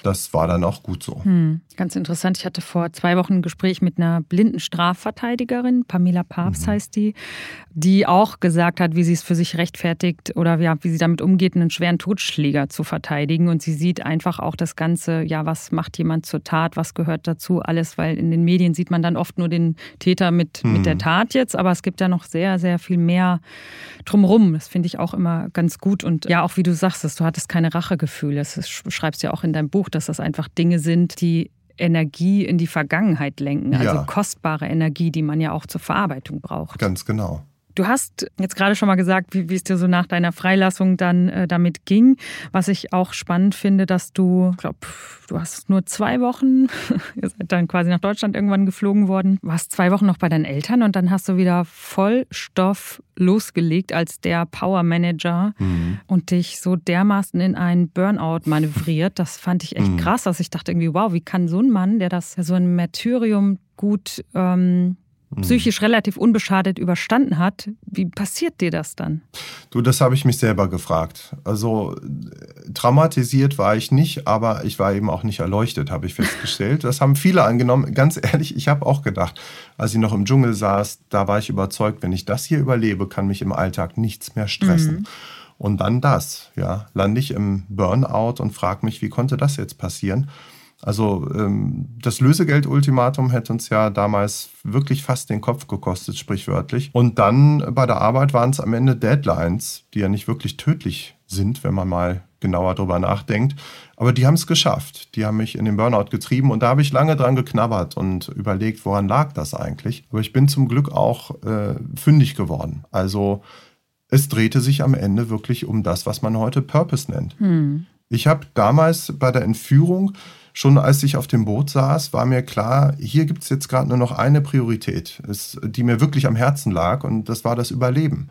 das war dann auch gut so. Hm, ganz interessant. Ich hatte vor zwei Wochen ein Gespräch mit einer blinden Strafverteidigerin, Pamela Papst mhm. heißt die, die auch gesagt hat, wie sie es für sich rechtfertigt oder ja, wie sie damit umgeht, einen schweren Totschläger zu verteidigen. Und sie sieht einfach auch das Ganze, ja, was macht jemand zur Tat, was gehört dazu, alles, weil in den Medien sieht man dann oft nur den Täter mit, mhm. mit der Tat jetzt, aber es gibt ja noch sehr, sehr viel mehr drumherum. Das finde ich auch immer ganz gut. Und ja, auch wie du sagst, du hattest keine Rachegefühle. Das schreibst du ja auch in deinem Buch, dass das einfach Dinge sind, die Energie in die Vergangenheit lenken, also ja. kostbare Energie, die man ja auch zur Verarbeitung braucht. Ganz genau. Du hast jetzt gerade schon mal gesagt, wie, wie es dir so nach deiner Freilassung dann äh, damit ging. Was ich auch spannend finde, dass du, ich glaube, du hast nur zwei Wochen, [LAUGHS] ihr seid dann quasi nach Deutschland irgendwann geflogen worden, warst zwei Wochen noch bei deinen Eltern und dann hast du wieder Vollstoff losgelegt als der Power Manager mhm. und dich so dermaßen in einen Burnout manövriert. Das fand ich echt mhm. krass, dass ich dachte irgendwie, wow, wie kann so ein Mann, der das so ein Martyrium gut ähm, psychisch relativ unbeschadet überstanden hat. Wie passiert dir das dann? Du, das habe ich mich selber gefragt. Also traumatisiert war ich nicht, aber ich war eben auch nicht erleuchtet, habe ich festgestellt. Das haben viele angenommen. Ganz ehrlich, ich habe auch gedacht, als ich noch im Dschungel saß, da war ich überzeugt, wenn ich das hier überlebe, kann mich im Alltag nichts mehr stressen. Mhm. Und dann das, ja, lande ich im Burnout und frage mich, wie konnte das jetzt passieren? Also ähm, das Lösegeldultimatum hätte uns ja damals wirklich fast den Kopf gekostet, sprichwörtlich. Und dann bei der Arbeit waren es am Ende Deadlines, die ja nicht wirklich tödlich sind, wenn man mal genauer drüber nachdenkt. Aber die haben es geschafft. Die haben mich in den Burnout getrieben und da habe ich lange dran geknabbert und überlegt, woran lag das eigentlich. Aber ich bin zum Glück auch äh, fündig geworden. Also es drehte sich am Ende wirklich um das, was man heute Purpose nennt. Hm. Ich habe damals bei der Entführung schon als ich auf dem Boot saß, war mir klar, hier gibt es jetzt gerade nur noch eine Priorität, die mir wirklich am Herzen lag, und das war das Überleben.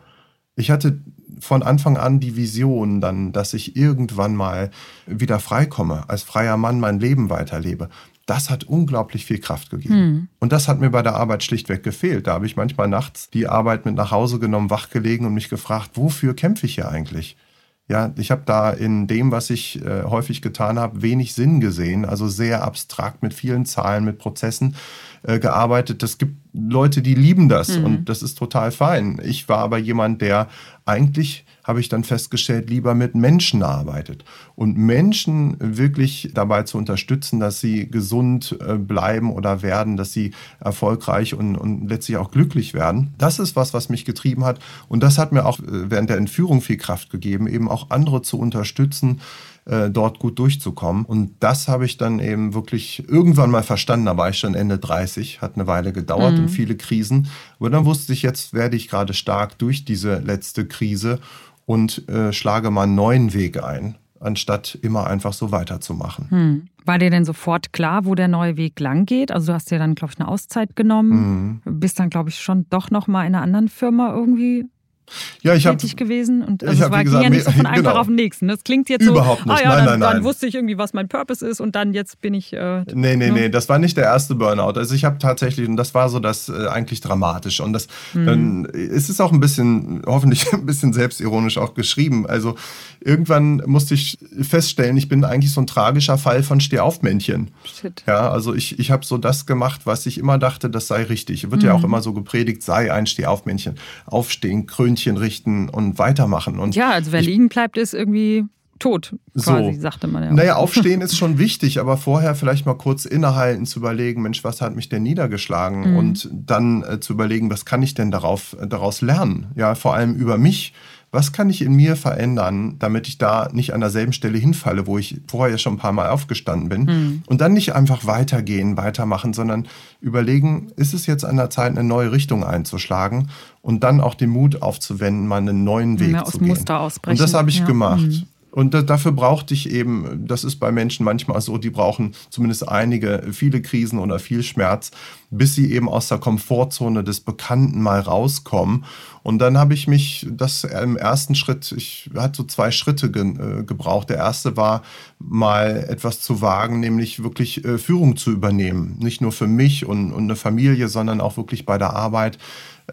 Ich hatte von Anfang an die Vision dann, dass ich irgendwann mal wieder freikomme, als freier Mann mein Leben weiterlebe. Das hat unglaublich viel Kraft gegeben. Hm. Und das hat mir bei der Arbeit schlichtweg gefehlt. Da habe ich manchmal nachts die Arbeit mit nach Hause genommen, wachgelegen und mich gefragt, wofür kämpfe ich hier eigentlich? Ja, ich habe da in dem, was ich äh, häufig getan habe, wenig Sinn gesehen. Also sehr abstrakt mit vielen Zahlen, mit Prozessen äh, gearbeitet. Es gibt Leute, die lieben das mhm. und das ist total fein. Ich war aber jemand, der eigentlich habe ich dann festgestellt, lieber mit Menschen arbeitet. Und Menschen wirklich dabei zu unterstützen, dass sie gesund äh, bleiben oder werden, dass sie erfolgreich und, und letztlich auch glücklich werden. Das ist was, was mich getrieben hat. Und das hat mir auch äh, während der Entführung viel Kraft gegeben, eben auch andere zu unterstützen, äh, dort gut durchzukommen. Und das habe ich dann eben wirklich irgendwann mal verstanden. Da war ich schon Ende 30, hat eine Weile gedauert mhm. und viele Krisen. Aber dann wusste ich, jetzt werde ich gerade stark durch diese letzte Krise und äh, schlage mal einen neuen Weg ein, anstatt immer einfach so weiterzumachen. Hm. War dir denn sofort klar, wo der neue Weg lang geht? Also du hast dir dann, glaube ich, eine Auszeit genommen, mhm. bist dann, glaube ich, schon doch noch mal in einer anderen Firma irgendwie ja, ich tätig hab, gewesen und also es war, gesagt, ging ja nicht so von einem [LAUGHS] genau. Tag auf den nächsten. Das klingt jetzt Überhaupt so, nicht. ah ja, nein, dann, nein, dann nein. wusste ich irgendwie, was mein Purpose ist und dann jetzt bin ich. Äh, nee, nee, ne? nee, das war nicht der erste Burnout. Also ich habe tatsächlich, und das war so das äh, eigentlich dramatisch. Und das mhm. dann, es ist auch ein bisschen, hoffentlich [LAUGHS] ein bisschen selbstironisch auch geschrieben. Also irgendwann musste ich feststellen, ich bin eigentlich so ein tragischer Fall von Stehaufmännchen. Shit. Ja, also ich, ich habe so das gemacht, was ich immer dachte, das sei richtig. Wird mhm. ja auch immer so gepredigt, sei ein Stehaufmännchen. Aufstehen, Krönchen richten und weitermachen. Und ja, also wer ich, liegen bleibt, ist irgendwie tot, quasi, so. sagte man ja. Naja, [LAUGHS] aufstehen ist schon wichtig, aber vorher vielleicht mal kurz innehalten, zu überlegen, Mensch, was hat mich denn niedergeschlagen? Mhm. Und dann äh, zu überlegen, was kann ich denn darauf, äh, daraus lernen? Ja, vor allem über mich was kann ich in mir verändern, damit ich da nicht an derselben Stelle hinfalle, wo ich vorher schon ein paar Mal aufgestanden bin. Mhm. Und dann nicht einfach weitergehen, weitermachen, sondern überlegen, ist es jetzt an der Zeit, eine neue Richtung einzuschlagen und dann auch den Mut aufzuwenden, mal einen neuen Weg ja, zu gehen. Muster ausbrechen. Und das habe ich ja. gemacht. Mhm. Und dafür brauchte ich eben, das ist bei Menschen manchmal so, die brauchen zumindest einige, viele Krisen oder viel Schmerz, bis sie eben aus der Komfortzone des Bekannten mal rauskommen. Und dann habe ich mich das im ersten Schritt, ich hatte so zwei Schritte ge, äh, gebraucht. Der erste war mal etwas zu wagen, nämlich wirklich äh, Führung zu übernehmen. Nicht nur für mich und, und eine Familie, sondern auch wirklich bei der Arbeit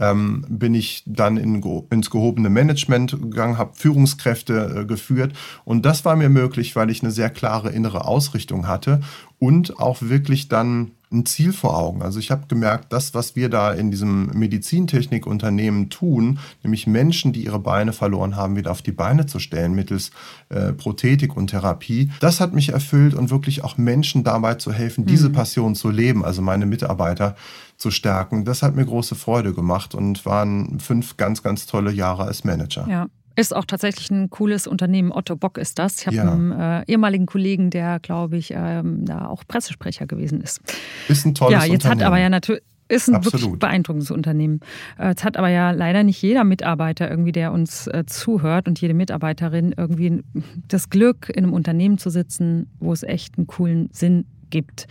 ähm, bin ich dann in, ins gehobene Management gegangen, habe Führungskräfte äh, geführt. Und das war mir möglich, weil ich eine sehr klare innere Ausrichtung hatte und auch wirklich dann ein Ziel vor Augen. Also ich habe gemerkt, das, was wir da in diesem Medizintechnikunternehmen tun, nämlich Menschen, die ihre Beine verloren haben, wieder auf die Beine zu stellen mittels äh, Prothetik und Therapie, das hat mich erfüllt und wirklich auch Menschen dabei zu helfen, diese mhm. Passion zu leben, also meine Mitarbeiter zu stärken. Das hat mir große Freude gemacht und waren fünf ganz, ganz tolle Jahre als Manager. Ja. Ist auch tatsächlich ein cooles Unternehmen. Otto Bock ist das. Ich habe ja. einen äh, ehemaligen Kollegen, der, glaube ich, ähm, da auch Pressesprecher gewesen ist. Ist ein tolles Unternehmen. Ja, jetzt Unternehmen. hat aber ja natürlich. Ist ein Absolut. wirklich beeindruckendes Unternehmen. Äh, jetzt hat aber ja leider nicht jeder Mitarbeiter irgendwie, der uns äh, zuhört und jede Mitarbeiterin irgendwie das Glück, in einem Unternehmen zu sitzen, wo es echt einen coolen Sinn gibt.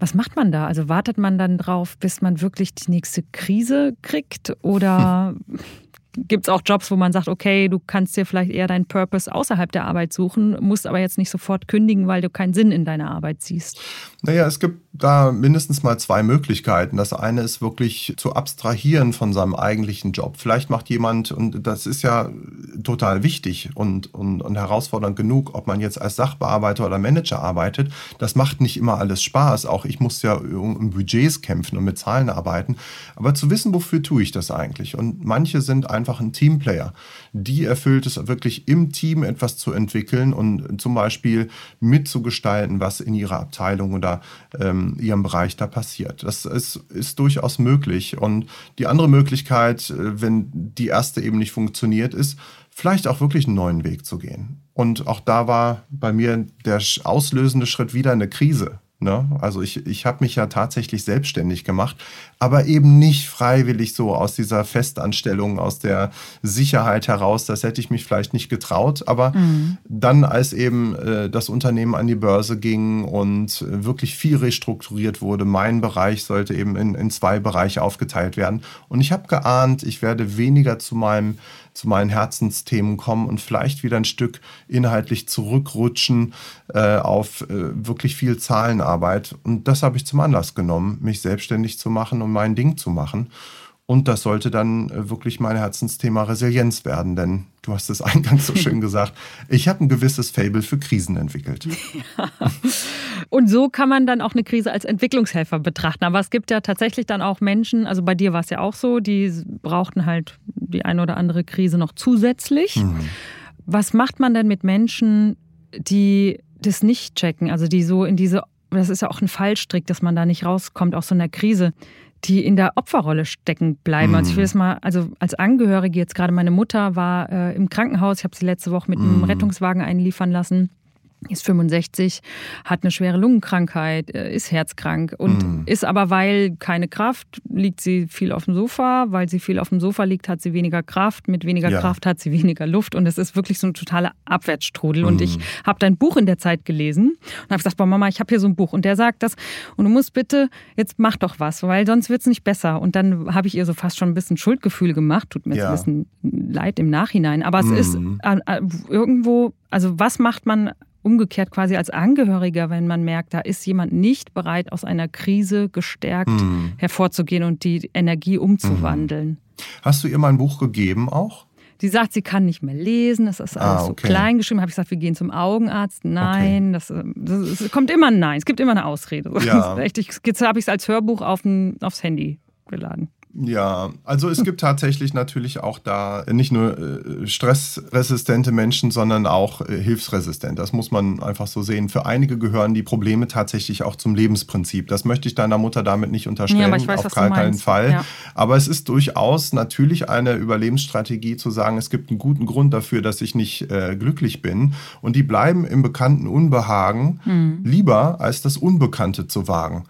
Was macht man da? Also wartet man dann drauf, bis man wirklich die nächste Krise kriegt oder [LAUGHS] gibt es auch Jobs, wo man sagt, okay, du kannst dir vielleicht eher deinen Purpose außerhalb der Arbeit suchen, musst aber jetzt nicht sofort kündigen, weil du keinen Sinn in deiner Arbeit siehst? Naja, es gibt da mindestens mal zwei Möglichkeiten. Das eine ist wirklich zu abstrahieren von seinem eigentlichen Job. Vielleicht macht jemand, und das ist ja total wichtig und, und, und herausfordernd genug, ob man jetzt als Sachbearbeiter oder Manager arbeitet, das macht nicht immer alles Spaß. Auch ich muss ja um Budgets kämpfen und mit Zahlen arbeiten. Aber zu wissen, wofür tue ich das eigentlich? Und manche sind einfach ein Teamplayer. Die erfüllt es wirklich im Team etwas zu entwickeln und zum Beispiel mitzugestalten, was in ihrer Abteilung oder ähm, ihrem Bereich da passiert. Das ist, ist durchaus möglich. Und die andere Möglichkeit, äh, wenn die erste eben nicht funktioniert, ist, vielleicht auch wirklich einen neuen Weg zu gehen. Und auch da war bei mir der auslösende Schritt wieder eine Krise. Ne? Also ich, ich habe mich ja tatsächlich selbstständig gemacht, aber eben nicht freiwillig so aus dieser Festanstellung, aus der Sicherheit heraus. Das hätte ich mich vielleicht nicht getraut. Aber mhm. dann, als eben äh, das Unternehmen an die Börse ging und wirklich viel restrukturiert wurde, mein Bereich sollte eben in, in zwei Bereiche aufgeteilt werden. Und ich habe geahnt, ich werde weniger zu meinem zu meinen Herzensthemen kommen und vielleicht wieder ein Stück inhaltlich zurückrutschen äh, auf äh, wirklich viel Zahlenarbeit. Und das habe ich zum Anlass genommen, mich selbstständig zu machen und mein Ding zu machen. Und das sollte dann äh, wirklich mein Herzensthema Resilienz werden, denn du hast es [LAUGHS] eingangs so schön gesagt, ich habe ein gewisses Fable für Krisen entwickelt. Ja. [LAUGHS] Und so kann man dann auch eine Krise als Entwicklungshelfer betrachten. Aber es gibt ja tatsächlich dann auch Menschen, also bei dir war es ja auch so, die brauchten halt die eine oder andere Krise noch zusätzlich. Mhm. Was macht man denn mit Menschen, die das nicht checken, also die so in diese, das ist ja auch ein Fallstrick, dass man da nicht rauskommt aus so einer Krise, die in der Opferrolle stecken bleiben. Mhm. Also ich will das mal, also als Angehörige jetzt gerade meine Mutter war äh, im Krankenhaus, ich habe sie letzte Woche mit mhm. einem Rettungswagen einliefern lassen ist 65, hat eine schwere Lungenkrankheit, äh, ist herzkrank und mm. ist aber, weil keine Kraft, liegt sie viel auf dem Sofa. Weil sie viel auf dem Sofa liegt, hat sie weniger Kraft. Mit weniger ja. Kraft hat sie weniger Luft und es ist wirklich so ein totaler Abwärtsstrudel. Mm. Und ich habe dein Buch in der Zeit gelesen und habe gesagt, boah Mama, ich habe hier so ein Buch und der sagt das und du musst bitte, jetzt mach doch was, weil sonst wird es nicht besser. Und dann habe ich ihr so fast schon ein bisschen Schuldgefühl gemacht, tut mir ja. jetzt ein bisschen leid im Nachhinein. Aber es mm. ist irgendwo, also was macht man umgekehrt quasi als Angehöriger, wenn man merkt, da ist jemand nicht bereit, aus einer Krise gestärkt mhm. hervorzugehen und die Energie umzuwandeln. Mhm. Hast du ihr mal ein Buch gegeben auch? Sie sagt, sie kann nicht mehr lesen, das ist alles ah, okay. so klein geschrieben. Habe ich gesagt, wir gehen zum Augenarzt. Nein, okay. das, das, das, kommt immer ein Nein. Es gibt immer eine Ausrede. [LAUGHS] Ja. Echt, ich, jetzt habe ich es als Hörbuch auf ein, aufs Handy geladen. Ja, also es gibt tatsächlich natürlich auch da nicht nur äh, stressresistente Menschen, sondern auch äh, hilfsresistent. Das muss man einfach so sehen. Für einige gehören die Probleme tatsächlich auch zum Lebensprinzip. Das möchte ich deiner Mutter damit nicht unterstellen, ja, weiß, auf gar keinen Fall. Ja. Aber es ist durchaus natürlich eine Überlebensstrategie zu sagen, es gibt einen guten Grund dafür, dass ich nicht äh, glücklich bin. Und die bleiben im bekannten Unbehagen hm. lieber, als das Unbekannte zu wagen.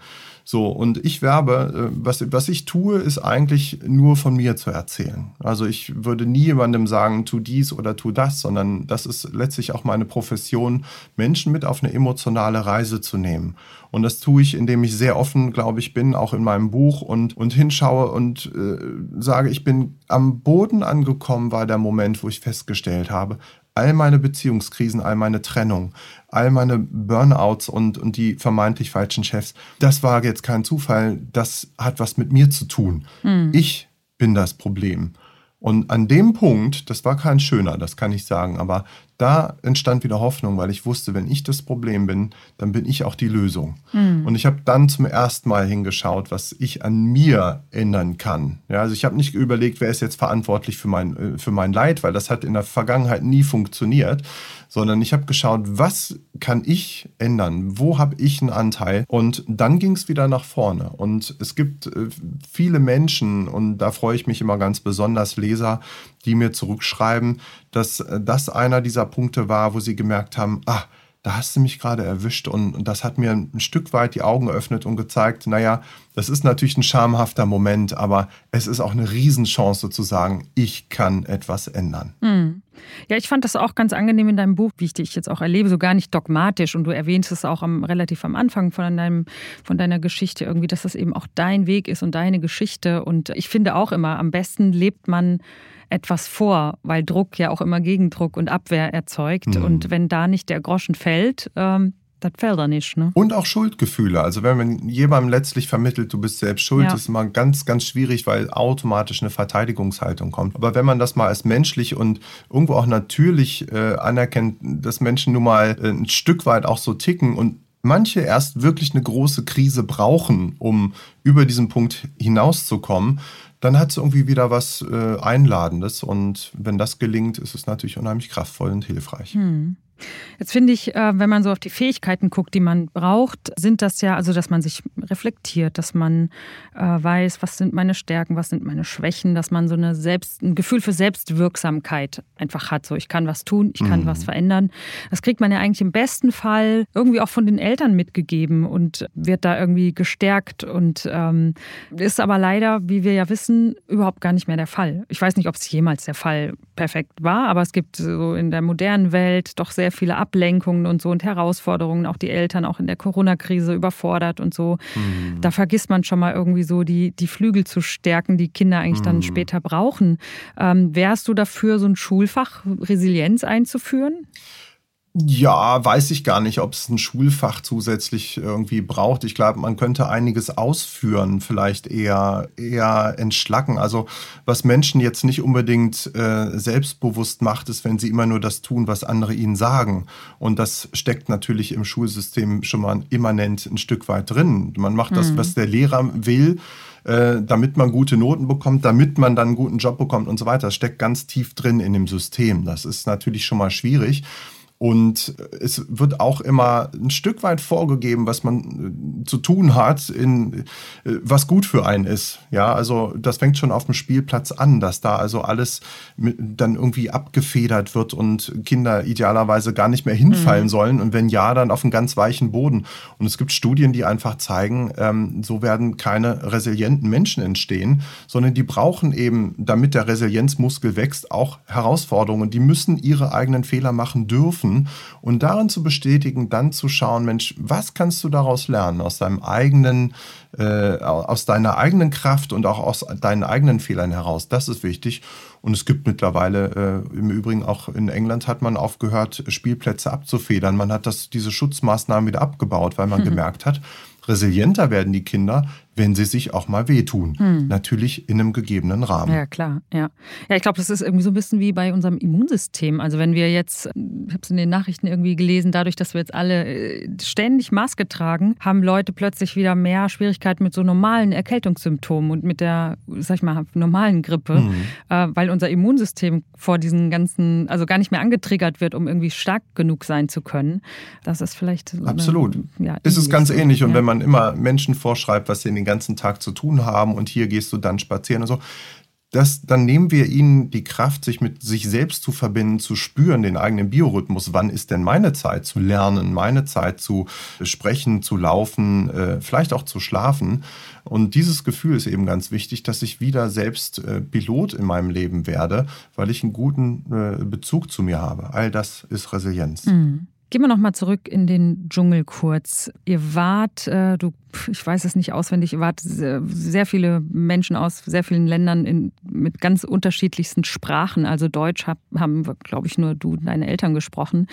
So, und ich werbe, äh, was, was ich tue, ist eigentlich nur von mir zu erzählen. Also ich würde nie jemandem sagen, tu dies oder tu das, sondern das ist letztlich auch meine Profession, Menschen mit auf eine emotionale Reise zu nehmen. Und das tue ich, indem ich sehr offen, glaube ich, bin, auch in meinem Buch und, und hinschaue und äh, sage, ich bin am Boden angekommen, war der Moment, wo ich festgestellt habe, all meine Beziehungskrisen, all meine Trennung, all meine Burnouts und, und die vermeintlich falschen Chefs, das war jetzt kein Zufall, das hat was mit mir zu tun. Mhm. Ich bin das Problem. Und an dem Punkt, das war kein schöner, das kann ich sagen, aber da entstand wieder Hoffnung, weil ich wusste, wenn ich das Problem bin, dann bin ich auch die Lösung. Mhm. Und ich habe dann zum ersten Mal hingeschaut, was ich an mir ändern kann. Ja, also ich habe nicht überlegt, wer ist jetzt verantwortlich für mein, äh, für mein Leid, weil das hat in der Vergangenheit nie funktioniert, sondern ich habe geschaut, was kann ich ändern? Wo habe ich einen Anteil? Und dann ging es wieder nach vorne. Und es gibt äh, viele Menschen, und da freue ich mich immer ganz besonders, Leser, die mir zurückschreiben, dass äh, das einer dieser Punkte war, wo sie gemerkt haben, ah, da hast du mich gerade erwischt und, und, das hat mir ein Stück weit die Augen geöffnet und gezeigt, naja, das ist natürlich ein schamhafter Moment, aber es ist auch eine Riesenchance zu sagen, ich kann etwas ändern. Mhm. Ja, ich fand das auch ganz angenehm in deinem Buch, wie ich dich jetzt auch erlebe, so gar nicht dogmatisch. Und du erwähnst es auch am, relativ am Anfang von, deinem, von deiner Geschichte irgendwie, dass das eben auch dein Weg ist und deine Geschichte. Und ich finde auch immer, am besten lebt man etwas vor, weil Druck ja auch immer Gegendruck und Abwehr erzeugt. Mhm. Und wenn da nicht der Groschen fällt, ähm, das fällt da nicht. Ne? Und auch Schuldgefühle. Also wenn man jemandem letztlich vermittelt, du bist selbst schuld, ja. ist immer ganz, ganz schwierig, weil automatisch eine Verteidigungshaltung kommt. Aber wenn man das mal als menschlich und irgendwo auch natürlich äh, anerkennt, dass Menschen nun mal äh, ein Stück weit auch so ticken und manche erst wirklich eine große Krise brauchen, um über diesen Punkt hinauszukommen, dann hat es irgendwie wieder was äh, Einladendes. Und wenn das gelingt, ist es natürlich unheimlich kraftvoll und hilfreich. Hm. Jetzt finde ich, äh, wenn man so auf die Fähigkeiten guckt, die man braucht, sind das ja, also dass man sich reflektiert, dass man äh, weiß, was sind meine Stärken, was sind meine Schwächen, dass man so eine Selbst, ein Gefühl für Selbstwirksamkeit einfach hat. So, ich kann was tun, ich kann mhm. was verändern. Das kriegt man ja eigentlich im besten Fall irgendwie auch von den Eltern mitgegeben und wird da irgendwie gestärkt und ähm, ist aber leider, wie wir ja wissen, überhaupt gar nicht mehr der Fall. Ich weiß nicht, ob es jemals der Fall perfekt war, aber es gibt so in der modernen Welt doch sehr viele Ablenkungen und so und Herausforderungen, auch die Eltern auch in der Corona-Krise überfordert und so. Mhm. Da vergisst man schon mal irgendwie so die, die Flügel zu stärken, die Kinder eigentlich mhm. dann später brauchen. Ähm, wärst du dafür, so ein Schulfach Resilienz einzuführen? Ja, weiß ich gar nicht, ob es ein Schulfach zusätzlich irgendwie braucht. Ich glaube, man könnte einiges ausführen, vielleicht eher, eher entschlacken. Also was Menschen jetzt nicht unbedingt äh, selbstbewusst macht, ist, wenn sie immer nur das tun, was andere ihnen sagen. Und das steckt natürlich im Schulsystem schon mal immanent ein Stück weit drin. Man macht das, mhm. was der Lehrer will äh, damit man gute Noten bekommt, damit man dann einen guten Job bekommt und so weiter. Das steckt ganz tief drin in dem System. Das ist natürlich schon mal schwierig. Und es wird auch immer ein Stück weit vorgegeben, was man äh, zu tun hat, in, äh, was gut für einen ist. Ja, also das fängt schon auf dem Spielplatz an, dass da also alles mit, dann irgendwie abgefedert wird und Kinder idealerweise gar nicht mehr hinfallen mhm. sollen. Und wenn ja, dann auf einen ganz weichen Boden. Und es gibt Studien, die einfach zeigen, ähm, so werden keine resilienten Menschen entstehen, sondern die brauchen eben, damit der Resilienzmuskel wächst, auch Herausforderungen. Die müssen ihre eigenen Fehler machen dürfen machen und darin zu bestätigen, dann zu schauen, Mensch, was kannst du daraus lernen aus deinem eigenen, äh, aus deiner eigenen Kraft und auch aus deinen eigenen Fehlern heraus. Das ist wichtig. Und es gibt mittlerweile, äh, im Übrigen auch in England hat man aufgehört, Spielplätze abzufedern. Man hat das, diese Schutzmaßnahmen wieder abgebaut, weil man mhm. gemerkt hat, resilienter werden die Kinder, wenn sie sich auch mal wehtun. Hm. Natürlich in einem gegebenen Rahmen. Ja, klar. Ja, ja ich glaube, das ist irgendwie so ein bisschen wie bei unserem Immunsystem. Also wenn wir jetzt, ich habe es in den Nachrichten irgendwie gelesen, dadurch, dass wir jetzt alle äh, ständig Maske tragen, haben Leute plötzlich wieder mehr Schwierigkeiten mit so normalen Erkältungssymptomen und mit der, sag ich mal, normalen Grippe, hm. äh, weil unser Immunsystem vor diesen ganzen, also gar nicht mehr angetriggert wird, um irgendwie stark genug sein zu können. Das ist vielleicht so Absolut. Eine, ja, ist es ganz ähnlich. Und ja. wenn man immer Menschen vorschreibt, was sie in den den ganzen Tag zu tun haben und hier gehst du dann spazieren und so. Das, dann nehmen wir ihnen die Kraft, sich mit sich selbst zu verbinden, zu spüren, den eigenen Biorhythmus. Wann ist denn meine Zeit zu lernen, meine Zeit zu sprechen, zu laufen, äh, vielleicht auch zu schlafen? Und dieses Gefühl ist eben ganz wichtig, dass ich wieder selbst äh, Pilot in meinem Leben werde, weil ich einen guten äh, Bezug zu mir habe. All das ist Resilienz. Mhm. Gehen wir nochmal zurück in den Dschungel kurz. Ihr wart, äh, du ich weiß es nicht auswendig, wart sehr viele Menschen aus sehr vielen Ländern in, mit ganz unterschiedlichsten Sprachen. Also Deutsch hab, haben, glaube ich, nur du und deine Eltern gesprochen.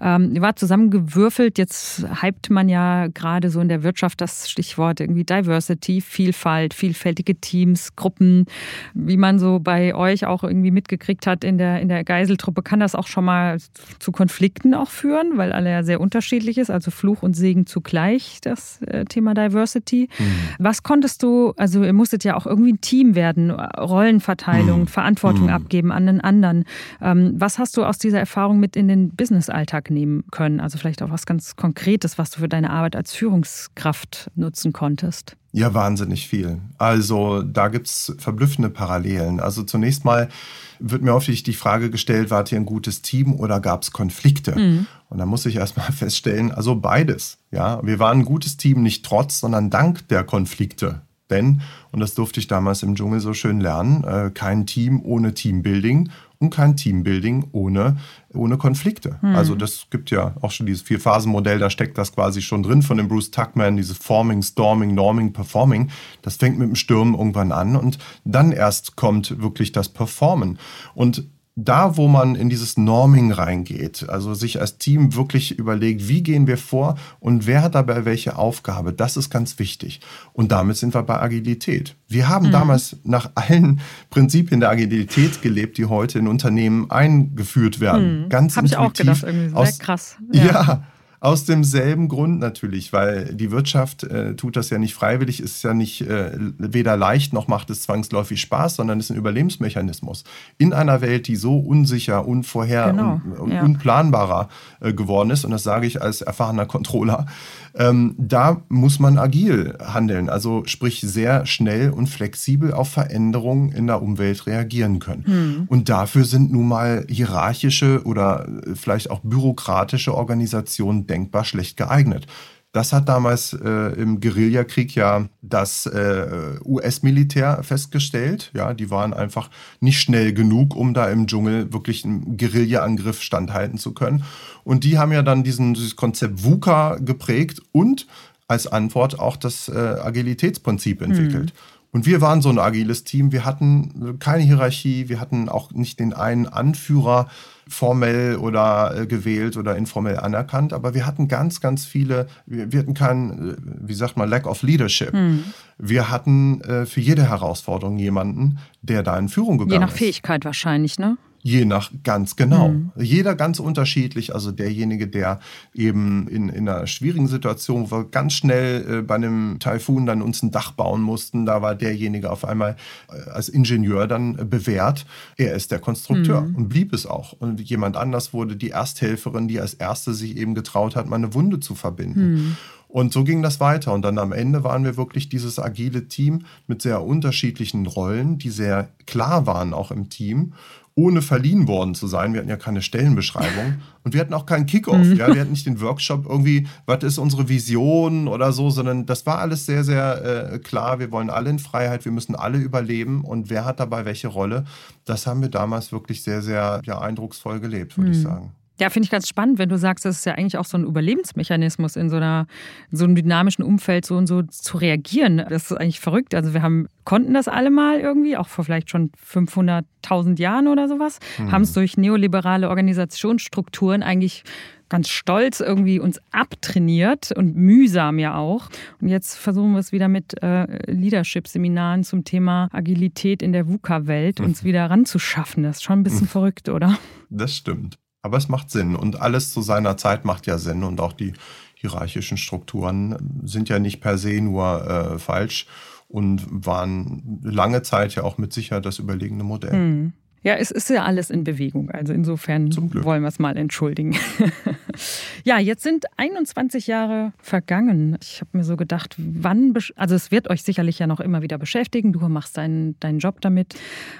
Ähm, ihr wart zusammengewürfelt. Jetzt hypt man ja gerade so in der Wirtschaft das Stichwort irgendwie Diversity, Vielfalt, vielfältige Teams, Gruppen. Wie man so bei euch auch irgendwie mitgekriegt hat in der, in der Geiseltruppe, kann das auch schon mal zu Konflikten auch führen, weil alle ja sehr unterschiedlich ist. Also Fluch und Segen zugleich, das äh, Thema Diversity. Diversity. Mhm. Was konntest du, also ihr musstet ja auch irgendwie ein Team werden, Rollenverteilung, mhm. Verantwortung mhm. abgeben an den anderen. Ähm, was hast du aus dieser Erfahrung mit in den Business-Alltag nehmen können? Also vielleicht auch was ganz Konkretes, was du für deine Arbeit als Führungskraft nutzen konntest. Ja, wahnsinnig viel. Also da gibt es verblüffende Parallelen. Also zunächst mal wird mir häufig die Frage gestellt, wart ihr ein gutes Team oder gab es Konflikte? Mhm. Und da muss ich erstmal [LAUGHS] feststellen, also beides. Ja, wir waren ein gutes Team nicht trotz, sondern dank der Konflikte. Denn, und das durfte ich damals im Dschungel so schön lernen, äh, kein Team ohne Teambuilding und kein Teambuilding ohne, ohne Konflikte. Hm. Also das gibt ja auch schon dieses Vier-Phasen-Modell, da steckt das quasi schon drin von dem Bruce Tuckman, dieses Forming, Storming, Norming, Performing. Das fängt mit dem Stürmen irgendwann an und dann erst kommt wirklich das Performen. Und da, wo man in dieses Norming reingeht, also sich als Team wirklich überlegt, wie gehen wir vor und wer hat dabei welche Aufgabe, das ist ganz wichtig. Und damit sind wir bei Agilität. Wir haben mhm. damals nach allen Prinzipien der Agilität gelebt, die heute in Unternehmen eingeführt werden. Mhm. Ganz Hab intuitiv. ich auch gedacht, irgendwie sehr aus, krass. [LAUGHS] ja, ja aus demselben Grund natürlich, weil die Wirtschaft äh, tut das ja nicht freiwillig, ist ja nicht äh, weder leicht noch macht es zwangsläufig Spaß, sondern ist ein Überlebensmechanismus. In einer Welt, die so unsicher, unvorher genau, und, ja. unplanbarer äh, geworden ist, und das sage ich als erfahrener Controller, ähm, da muss man agil handeln, also sprich sehr schnell und flexibel auf Veränderungen in der Umwelt reagieren können. Hm. Und dafür sind nun mal hierarchische oder äh, vielleicht auch bürokratische Organisationen denkbar schlecht geeignet. Das hat damals äh, im Guerillakrieg ja das äh, US-Militär festgestellt. Ja, die waren einfach nicht schnell genug, um da im Dschungel wirklich einen Guerillaangriff standhalten zu können. Und die haben ja dann diesen, dieses Konzept VUCA geprägt und als Antwort auch das äh, Agilitätsprinzip entwickelt. Mhm. Und wir waren so ein agiles Team. Wir hatten keine Hierarchie, wir hatten auch nicht den einen Anführer formell oder äh, gewählt oder informell anerkannt, aber wir hatten ganz, ganz viele, wir, wir hatten keinen, äh, wie sagt man, Lack of Leadership. Hm. Wir hatten äh, für jede Herausforderung jemanden, der da in Führung gegangen ist. Je nach Fähigkeit wahrscheinlich, ne? Je nach, ganz genau. Mhm. Jeder ganz unterschiedlich. Also derjenige, der eben in, in einer schwierigen Situation, wo wir ganz schnell äh, bei einem Taifun dann uns ein Dach bauen mussten, da war derjenige auf einmal äh, als Ingenieur dann äh, bewährt. Er ist der Konstrukteur mhm. und blieb es auch. Und jemand anders wurde die Ersthelferin, die als Erste sich eben getraut hat, mal eine Wunde zu verbinden. Mhm. Und so ging das weiter. Und dann am Ende waren wir wirklich dieses agile Team mit sehr unterschiedlichen Rollen, die sehr klar waren auch im Team ohne verliehen worden zu sein. Wir hatten ja keine Stellenbeschreibung [LAUGHS] und wir hatten auch keinen Kickoff. Mhm. Ja, wir hatten nicht den Workshop irgendwie, was ist unsere Vision oder so, sondern das war alles sehr, sehr äh, klar. Wir wollen alle in Freiheit, wir müssen alle überleben und wer hat dabei welche Rolle. Das haben wir damals wirklich sehr, sehr ja, eindrucksvoll gelebt, würde mhm. ich sagen. Ja, finde ich ganz spannend, wenn du sagst, das ist ja eigentlich auch so ein Überlebensmechanismus in so einer so einem dynamischen Umfeld so und so zu reagieren. Das ist eigentlich verrückt. Also wir haben konnten das alle mal irgendwie, auch vor vielleicht schon 500.000 Jahren oder sowas, mhm. haben es durch neoliberale Organisationsstrukturen eigentlich ganz stolz irgendwie uns abtrainiert und mühsam ja auch. Und jetzt versuchen wir es wieder mit äh, Leadership-Seminaren zum Thema Agilität in der VUCA-Welt [LAUGHS] uns wieder ranzuschaffen. Das ist schon ein bisschen mhm. verrückt, oder? Das stimmt. Aber es macht Sinn und alles zu seiner Zeit macht ja Sinn und auch die hierarchischen Strukturen sind ja nicht per se nur äh, falsch und waren lange Zeit ja auch mit Sicherheit das überlegene Modell. Hm. Ja, es ist ja alles in Bewegung. Also insofern wollen wir es mal entschuldigen. [LAUGHS] ja, jetzt sind 21 Jahre vergangen. Ich habe mir so gedacht, wann, also es wird euch sicherlich ja noch immer wieder beschäftigen. Du machst deinen, deinen Job damit.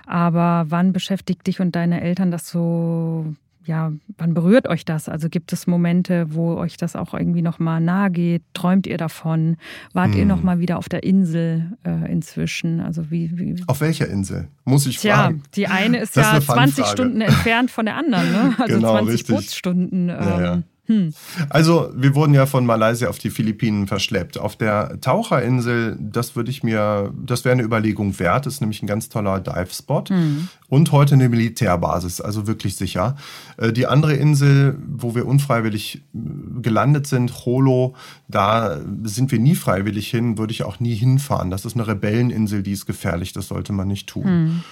Aber wann beschäftigt dich und deine Eltern das so ja, wann berührt euch das? Also gibt es Momente, wo euch das auch irgendwie nochmal nahe geht? Träumt ihr davon? Wart hm. ihr nochmal wieder auf der Insel äh, inzwischen? Also wie, wie, Auf welcher Insel? Muss ich Tja, fragen. die eine ist das ja ist 20 Stunden entfernt von der anderen, ne? Also genau, 20 richtig. Bootsstunden. Ähm, ja, ja. Hm. Also, wir wurden ja von Malaysia auf die Philippinen verschleppt. Auf der Taucherinsel, das würde ich mir, das wäre eine Überlegung wert, das ist nämlich ein ganz toller Dive-Spot. Hm. Und heute eine Militärbasis, also wirklich sicher. Äh, die andere Insel, wo wir unfreiwillig äh, gelandet sind, Holo, da sind wir nie freiwillig hin, würde ich auch nie hinfahren. Das ist eine Rebelleninsel, die ist gefährlich, das sollte man nicht tun. Hm.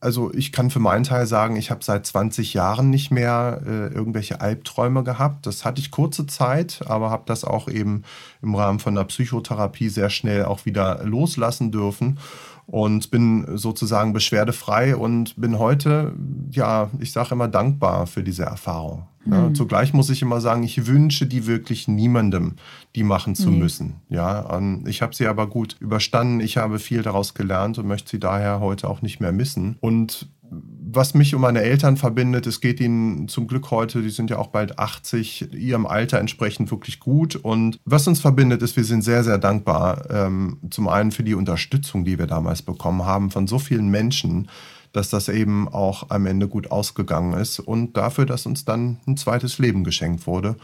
Also ich kann für meinen Teil sagen, ich habe seit 20 Jahren nicht mehr äh, irgendwelche Albträume gehabt. Das hatte ich kurze Zeit, aber habe das auch eben im Rahmen von der Psychotherapie sehr schnell auch wieder loslassen dürfen und bin sozusagen beschwerdefrei und bin heute, ja, ich sage immer dankbar für diese Erfahrung. Ja, mhm. Zugleich muss ich immer sagen, ich wünsche die wirklich niemandem, die machen zu mhm. müssen. Ja, ähm, ich habe sie aber gut überstanden. Ich habe viel daraus gelernt und möchte sie daher heute auch nicht mehr missen. Und was mich und meine Eltern verbindet, es geht ihnen zum Glück heute, die sind ja auch bald 80, ihrem Alter entsprechend wirklich gut. Und was uns verbindet, ist, wir sind sehr, sehr dankbar. Ähm, zum einen für die Unterstützung, die wir damals bekommen haben von so vielen Menschen, dass das eben auch am Ende gut ausgegangen ist und dafür, dass uns dann ein zweites Leben geschenkt wurde.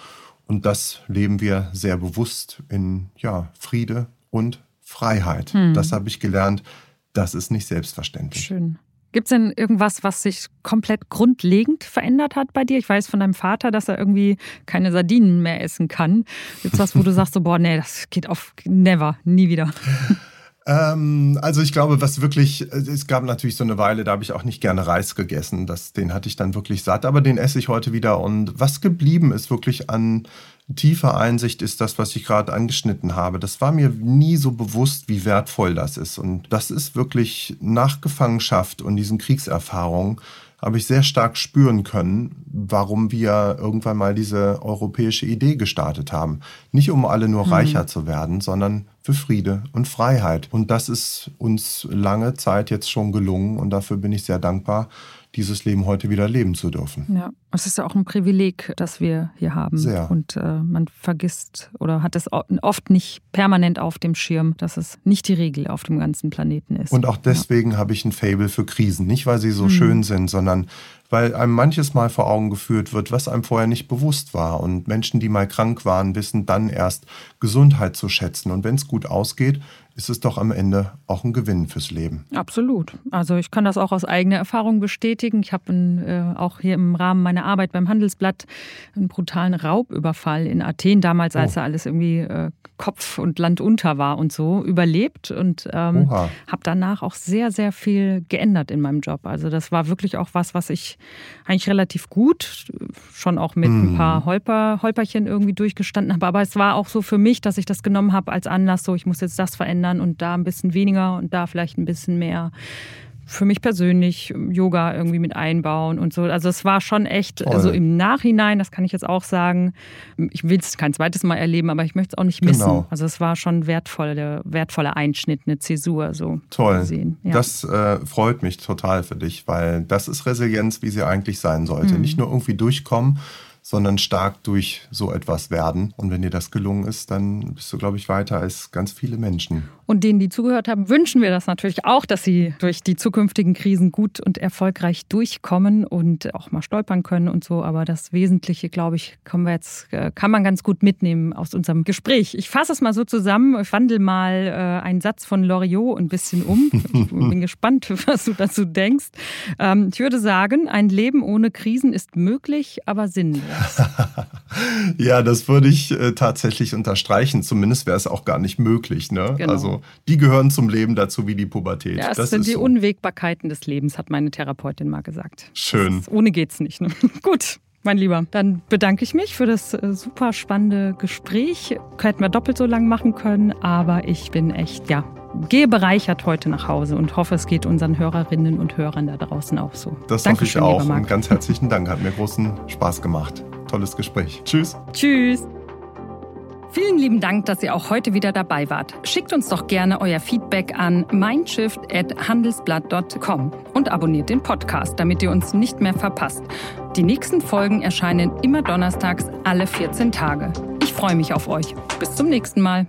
Und das leben wir sehr bewusst in ja, Friede und Freiheit. Hm. Das habe ich gelernt. Das ist nicht selbstverständlich. Schön. Gibt es denn irgendwas, was sich komplett grundlegend verändert hat bei dir? Ich weiß von deinem Vater, dass er irgendwie keine Sardinen mehr essen kann. Gibt es was, wo du [LAUGHS] sagst, so, boah, nee, das geht auf never, nie wieder? [LAUGHS] Ähm, also ich glaube, was wirklich, es gab natürlich so eine Weile, da habe ich auch nicht gerne Reis gegessen. Das, den hatte ich dann wirklich satt, aber den esse ich heute wieder. Und was geblieben ist wirklich an tiefer Einsicht ist das, was ich gerade angeschnitten habe. Das war mir nie so bewusst, wie wertvoll das ist. Und das ist wirklich nach Gefangenschaft und diesen Kriegserfahrungen habe ich sehr stark spüren können, warum wir irgendwann mal diese europäische Idee gestartet haben. Nicht um alle nur mhm. reicher zu werden, sondern für Friede und Freiheit. Und das ist uns lange Zeit jetzt schon gelungen und dafür bin ich sehr dankbar, dieses Leben heute wieder leben zu dürfen. Ja, es ist ja auch ein Privileg, das wir hier haben. Sehr. Und äh, man vergisst oder hat es oft nicht permanent auf dem Schirm, dass es nicht die Regel auf dem ganzen Planeten ist. Und auch deswegen ja. habe ich ein Fable für Krisen. Nicht, weil sie so mhm. schön sind, sondern weil einem manches Mal vor Augen geführt wird, was einem vorher nicht bewusst war. Und Menschen, die mal krank waren, wissen dann erst Gesundheit zu schätzen. Und wenn es gut ausgeht, ist es doch am Ende auch ein Gewinn fürs Leben. Absolut. Also ich kann das auch aus eigener Erfahrung bestätigen. Ich habe äh, auch hier im Rahmen meiner Arbeit beim Handelsblatt einen brutalen Raubüberfall in Athen, damals, als oh. da alles irgendwie äh, Kopf und Land unter war und so, überlebt und ähm, habe danach auch sehr, sehr viel geändert in meinem Job. Also das war wirklich auch was, was ich eigentlich relativ gut, schon auch mit mm. ein paar Holper, Holperchen irgendwie durchgestanden habe. Aber es war auch so für mich, dass ich das genommen habe als Anlass, so ich muss jetzt das verändern verändern und da ein bisschen weniger und da vielleicht ein bisschen mehr für mich persönlich Yoga irgendwie mit einbauen und so. Also es war schon echt, Toll. also im Nachhinein, das kann ich jetzt auch sagen, ich will es kein zweites Mal erleben, aber ich möchte es auch nicht missen. Genau. Also es war schon wertvolle, wertvoller Einschnitt, eine Zäsur so Toll. Ja. Das äh, freut mich total für dich, weil das ist Resilienz, wie sie eigentlich sein sollte. Mhm. Nicht nur irgendwie durchkommen, sondern stark durch so etwas werden. Und wenn dir das gelungen ist, dann bist du, glaube ich, weiter als ganz viele Menschen. Und denen, die zugehört haben, wünschen wir das natürlich auch, dass sie durch die zukünftigen Krisen gut und erfolgreich durchkommen und auch mal stolpern können und so. Aber das Wesentliche, glaube ich, kommen wir jetzt, äh, kann man ganz gut mitnehmen aus unserem Gespräch. Ich fasse es mal so zusammen, ich wandle mal äh, einen Satz von Loriot ein bisschen um. Ich [LAUGHS] bin gespannt, was du dazu denkst. Ähm, ich würde sagen, ein Leben ohne Krisen ist möglich, aber sinnlos. [LAUGHS] ja, das würde ich äh, tatsächlich unterstreichen. Zumindest wäre es auch gar nicht möglich. Ne? Genau. Also die gehören zum Leben dazu wie die Pubertät. Ja, das, das sind die so. Unwägbarkeiten des Lebens, hat meine Therapeutin mal gesagt. Schön. Ist, ohne geht's nicht. Ne? [LAUGHS] Gut. Mein Lieber, dann bedanke ich mich für das äh, super spannende Gespräch. Hätten wir doppelt so lang machen können, aber ich bin echt, ja, gehe bereichert heute nach Hause und hoffe, es geht unseren Hörerinnen und Hörern da draußen auch so. Das Dankeschön, hoffe ich auch und ganz herzlichen Dank. Hat mir großen Spaß gemacht. Tolles Gespräch. Tschüss. Tschüss. Vielen lieben Dank, dass ihr auch heute wieder dabei wart. Schickt uns doch gerne euer Feedback an mindshift.handelsblatt.com und abonniert den Podcast, damit ihr uns nicht mehr verpasst. Die nächsten Folgen erscheinen immer donnerstags alle 14 Tage. Ich freue mich auf euch. Bis zum nächsten Mal.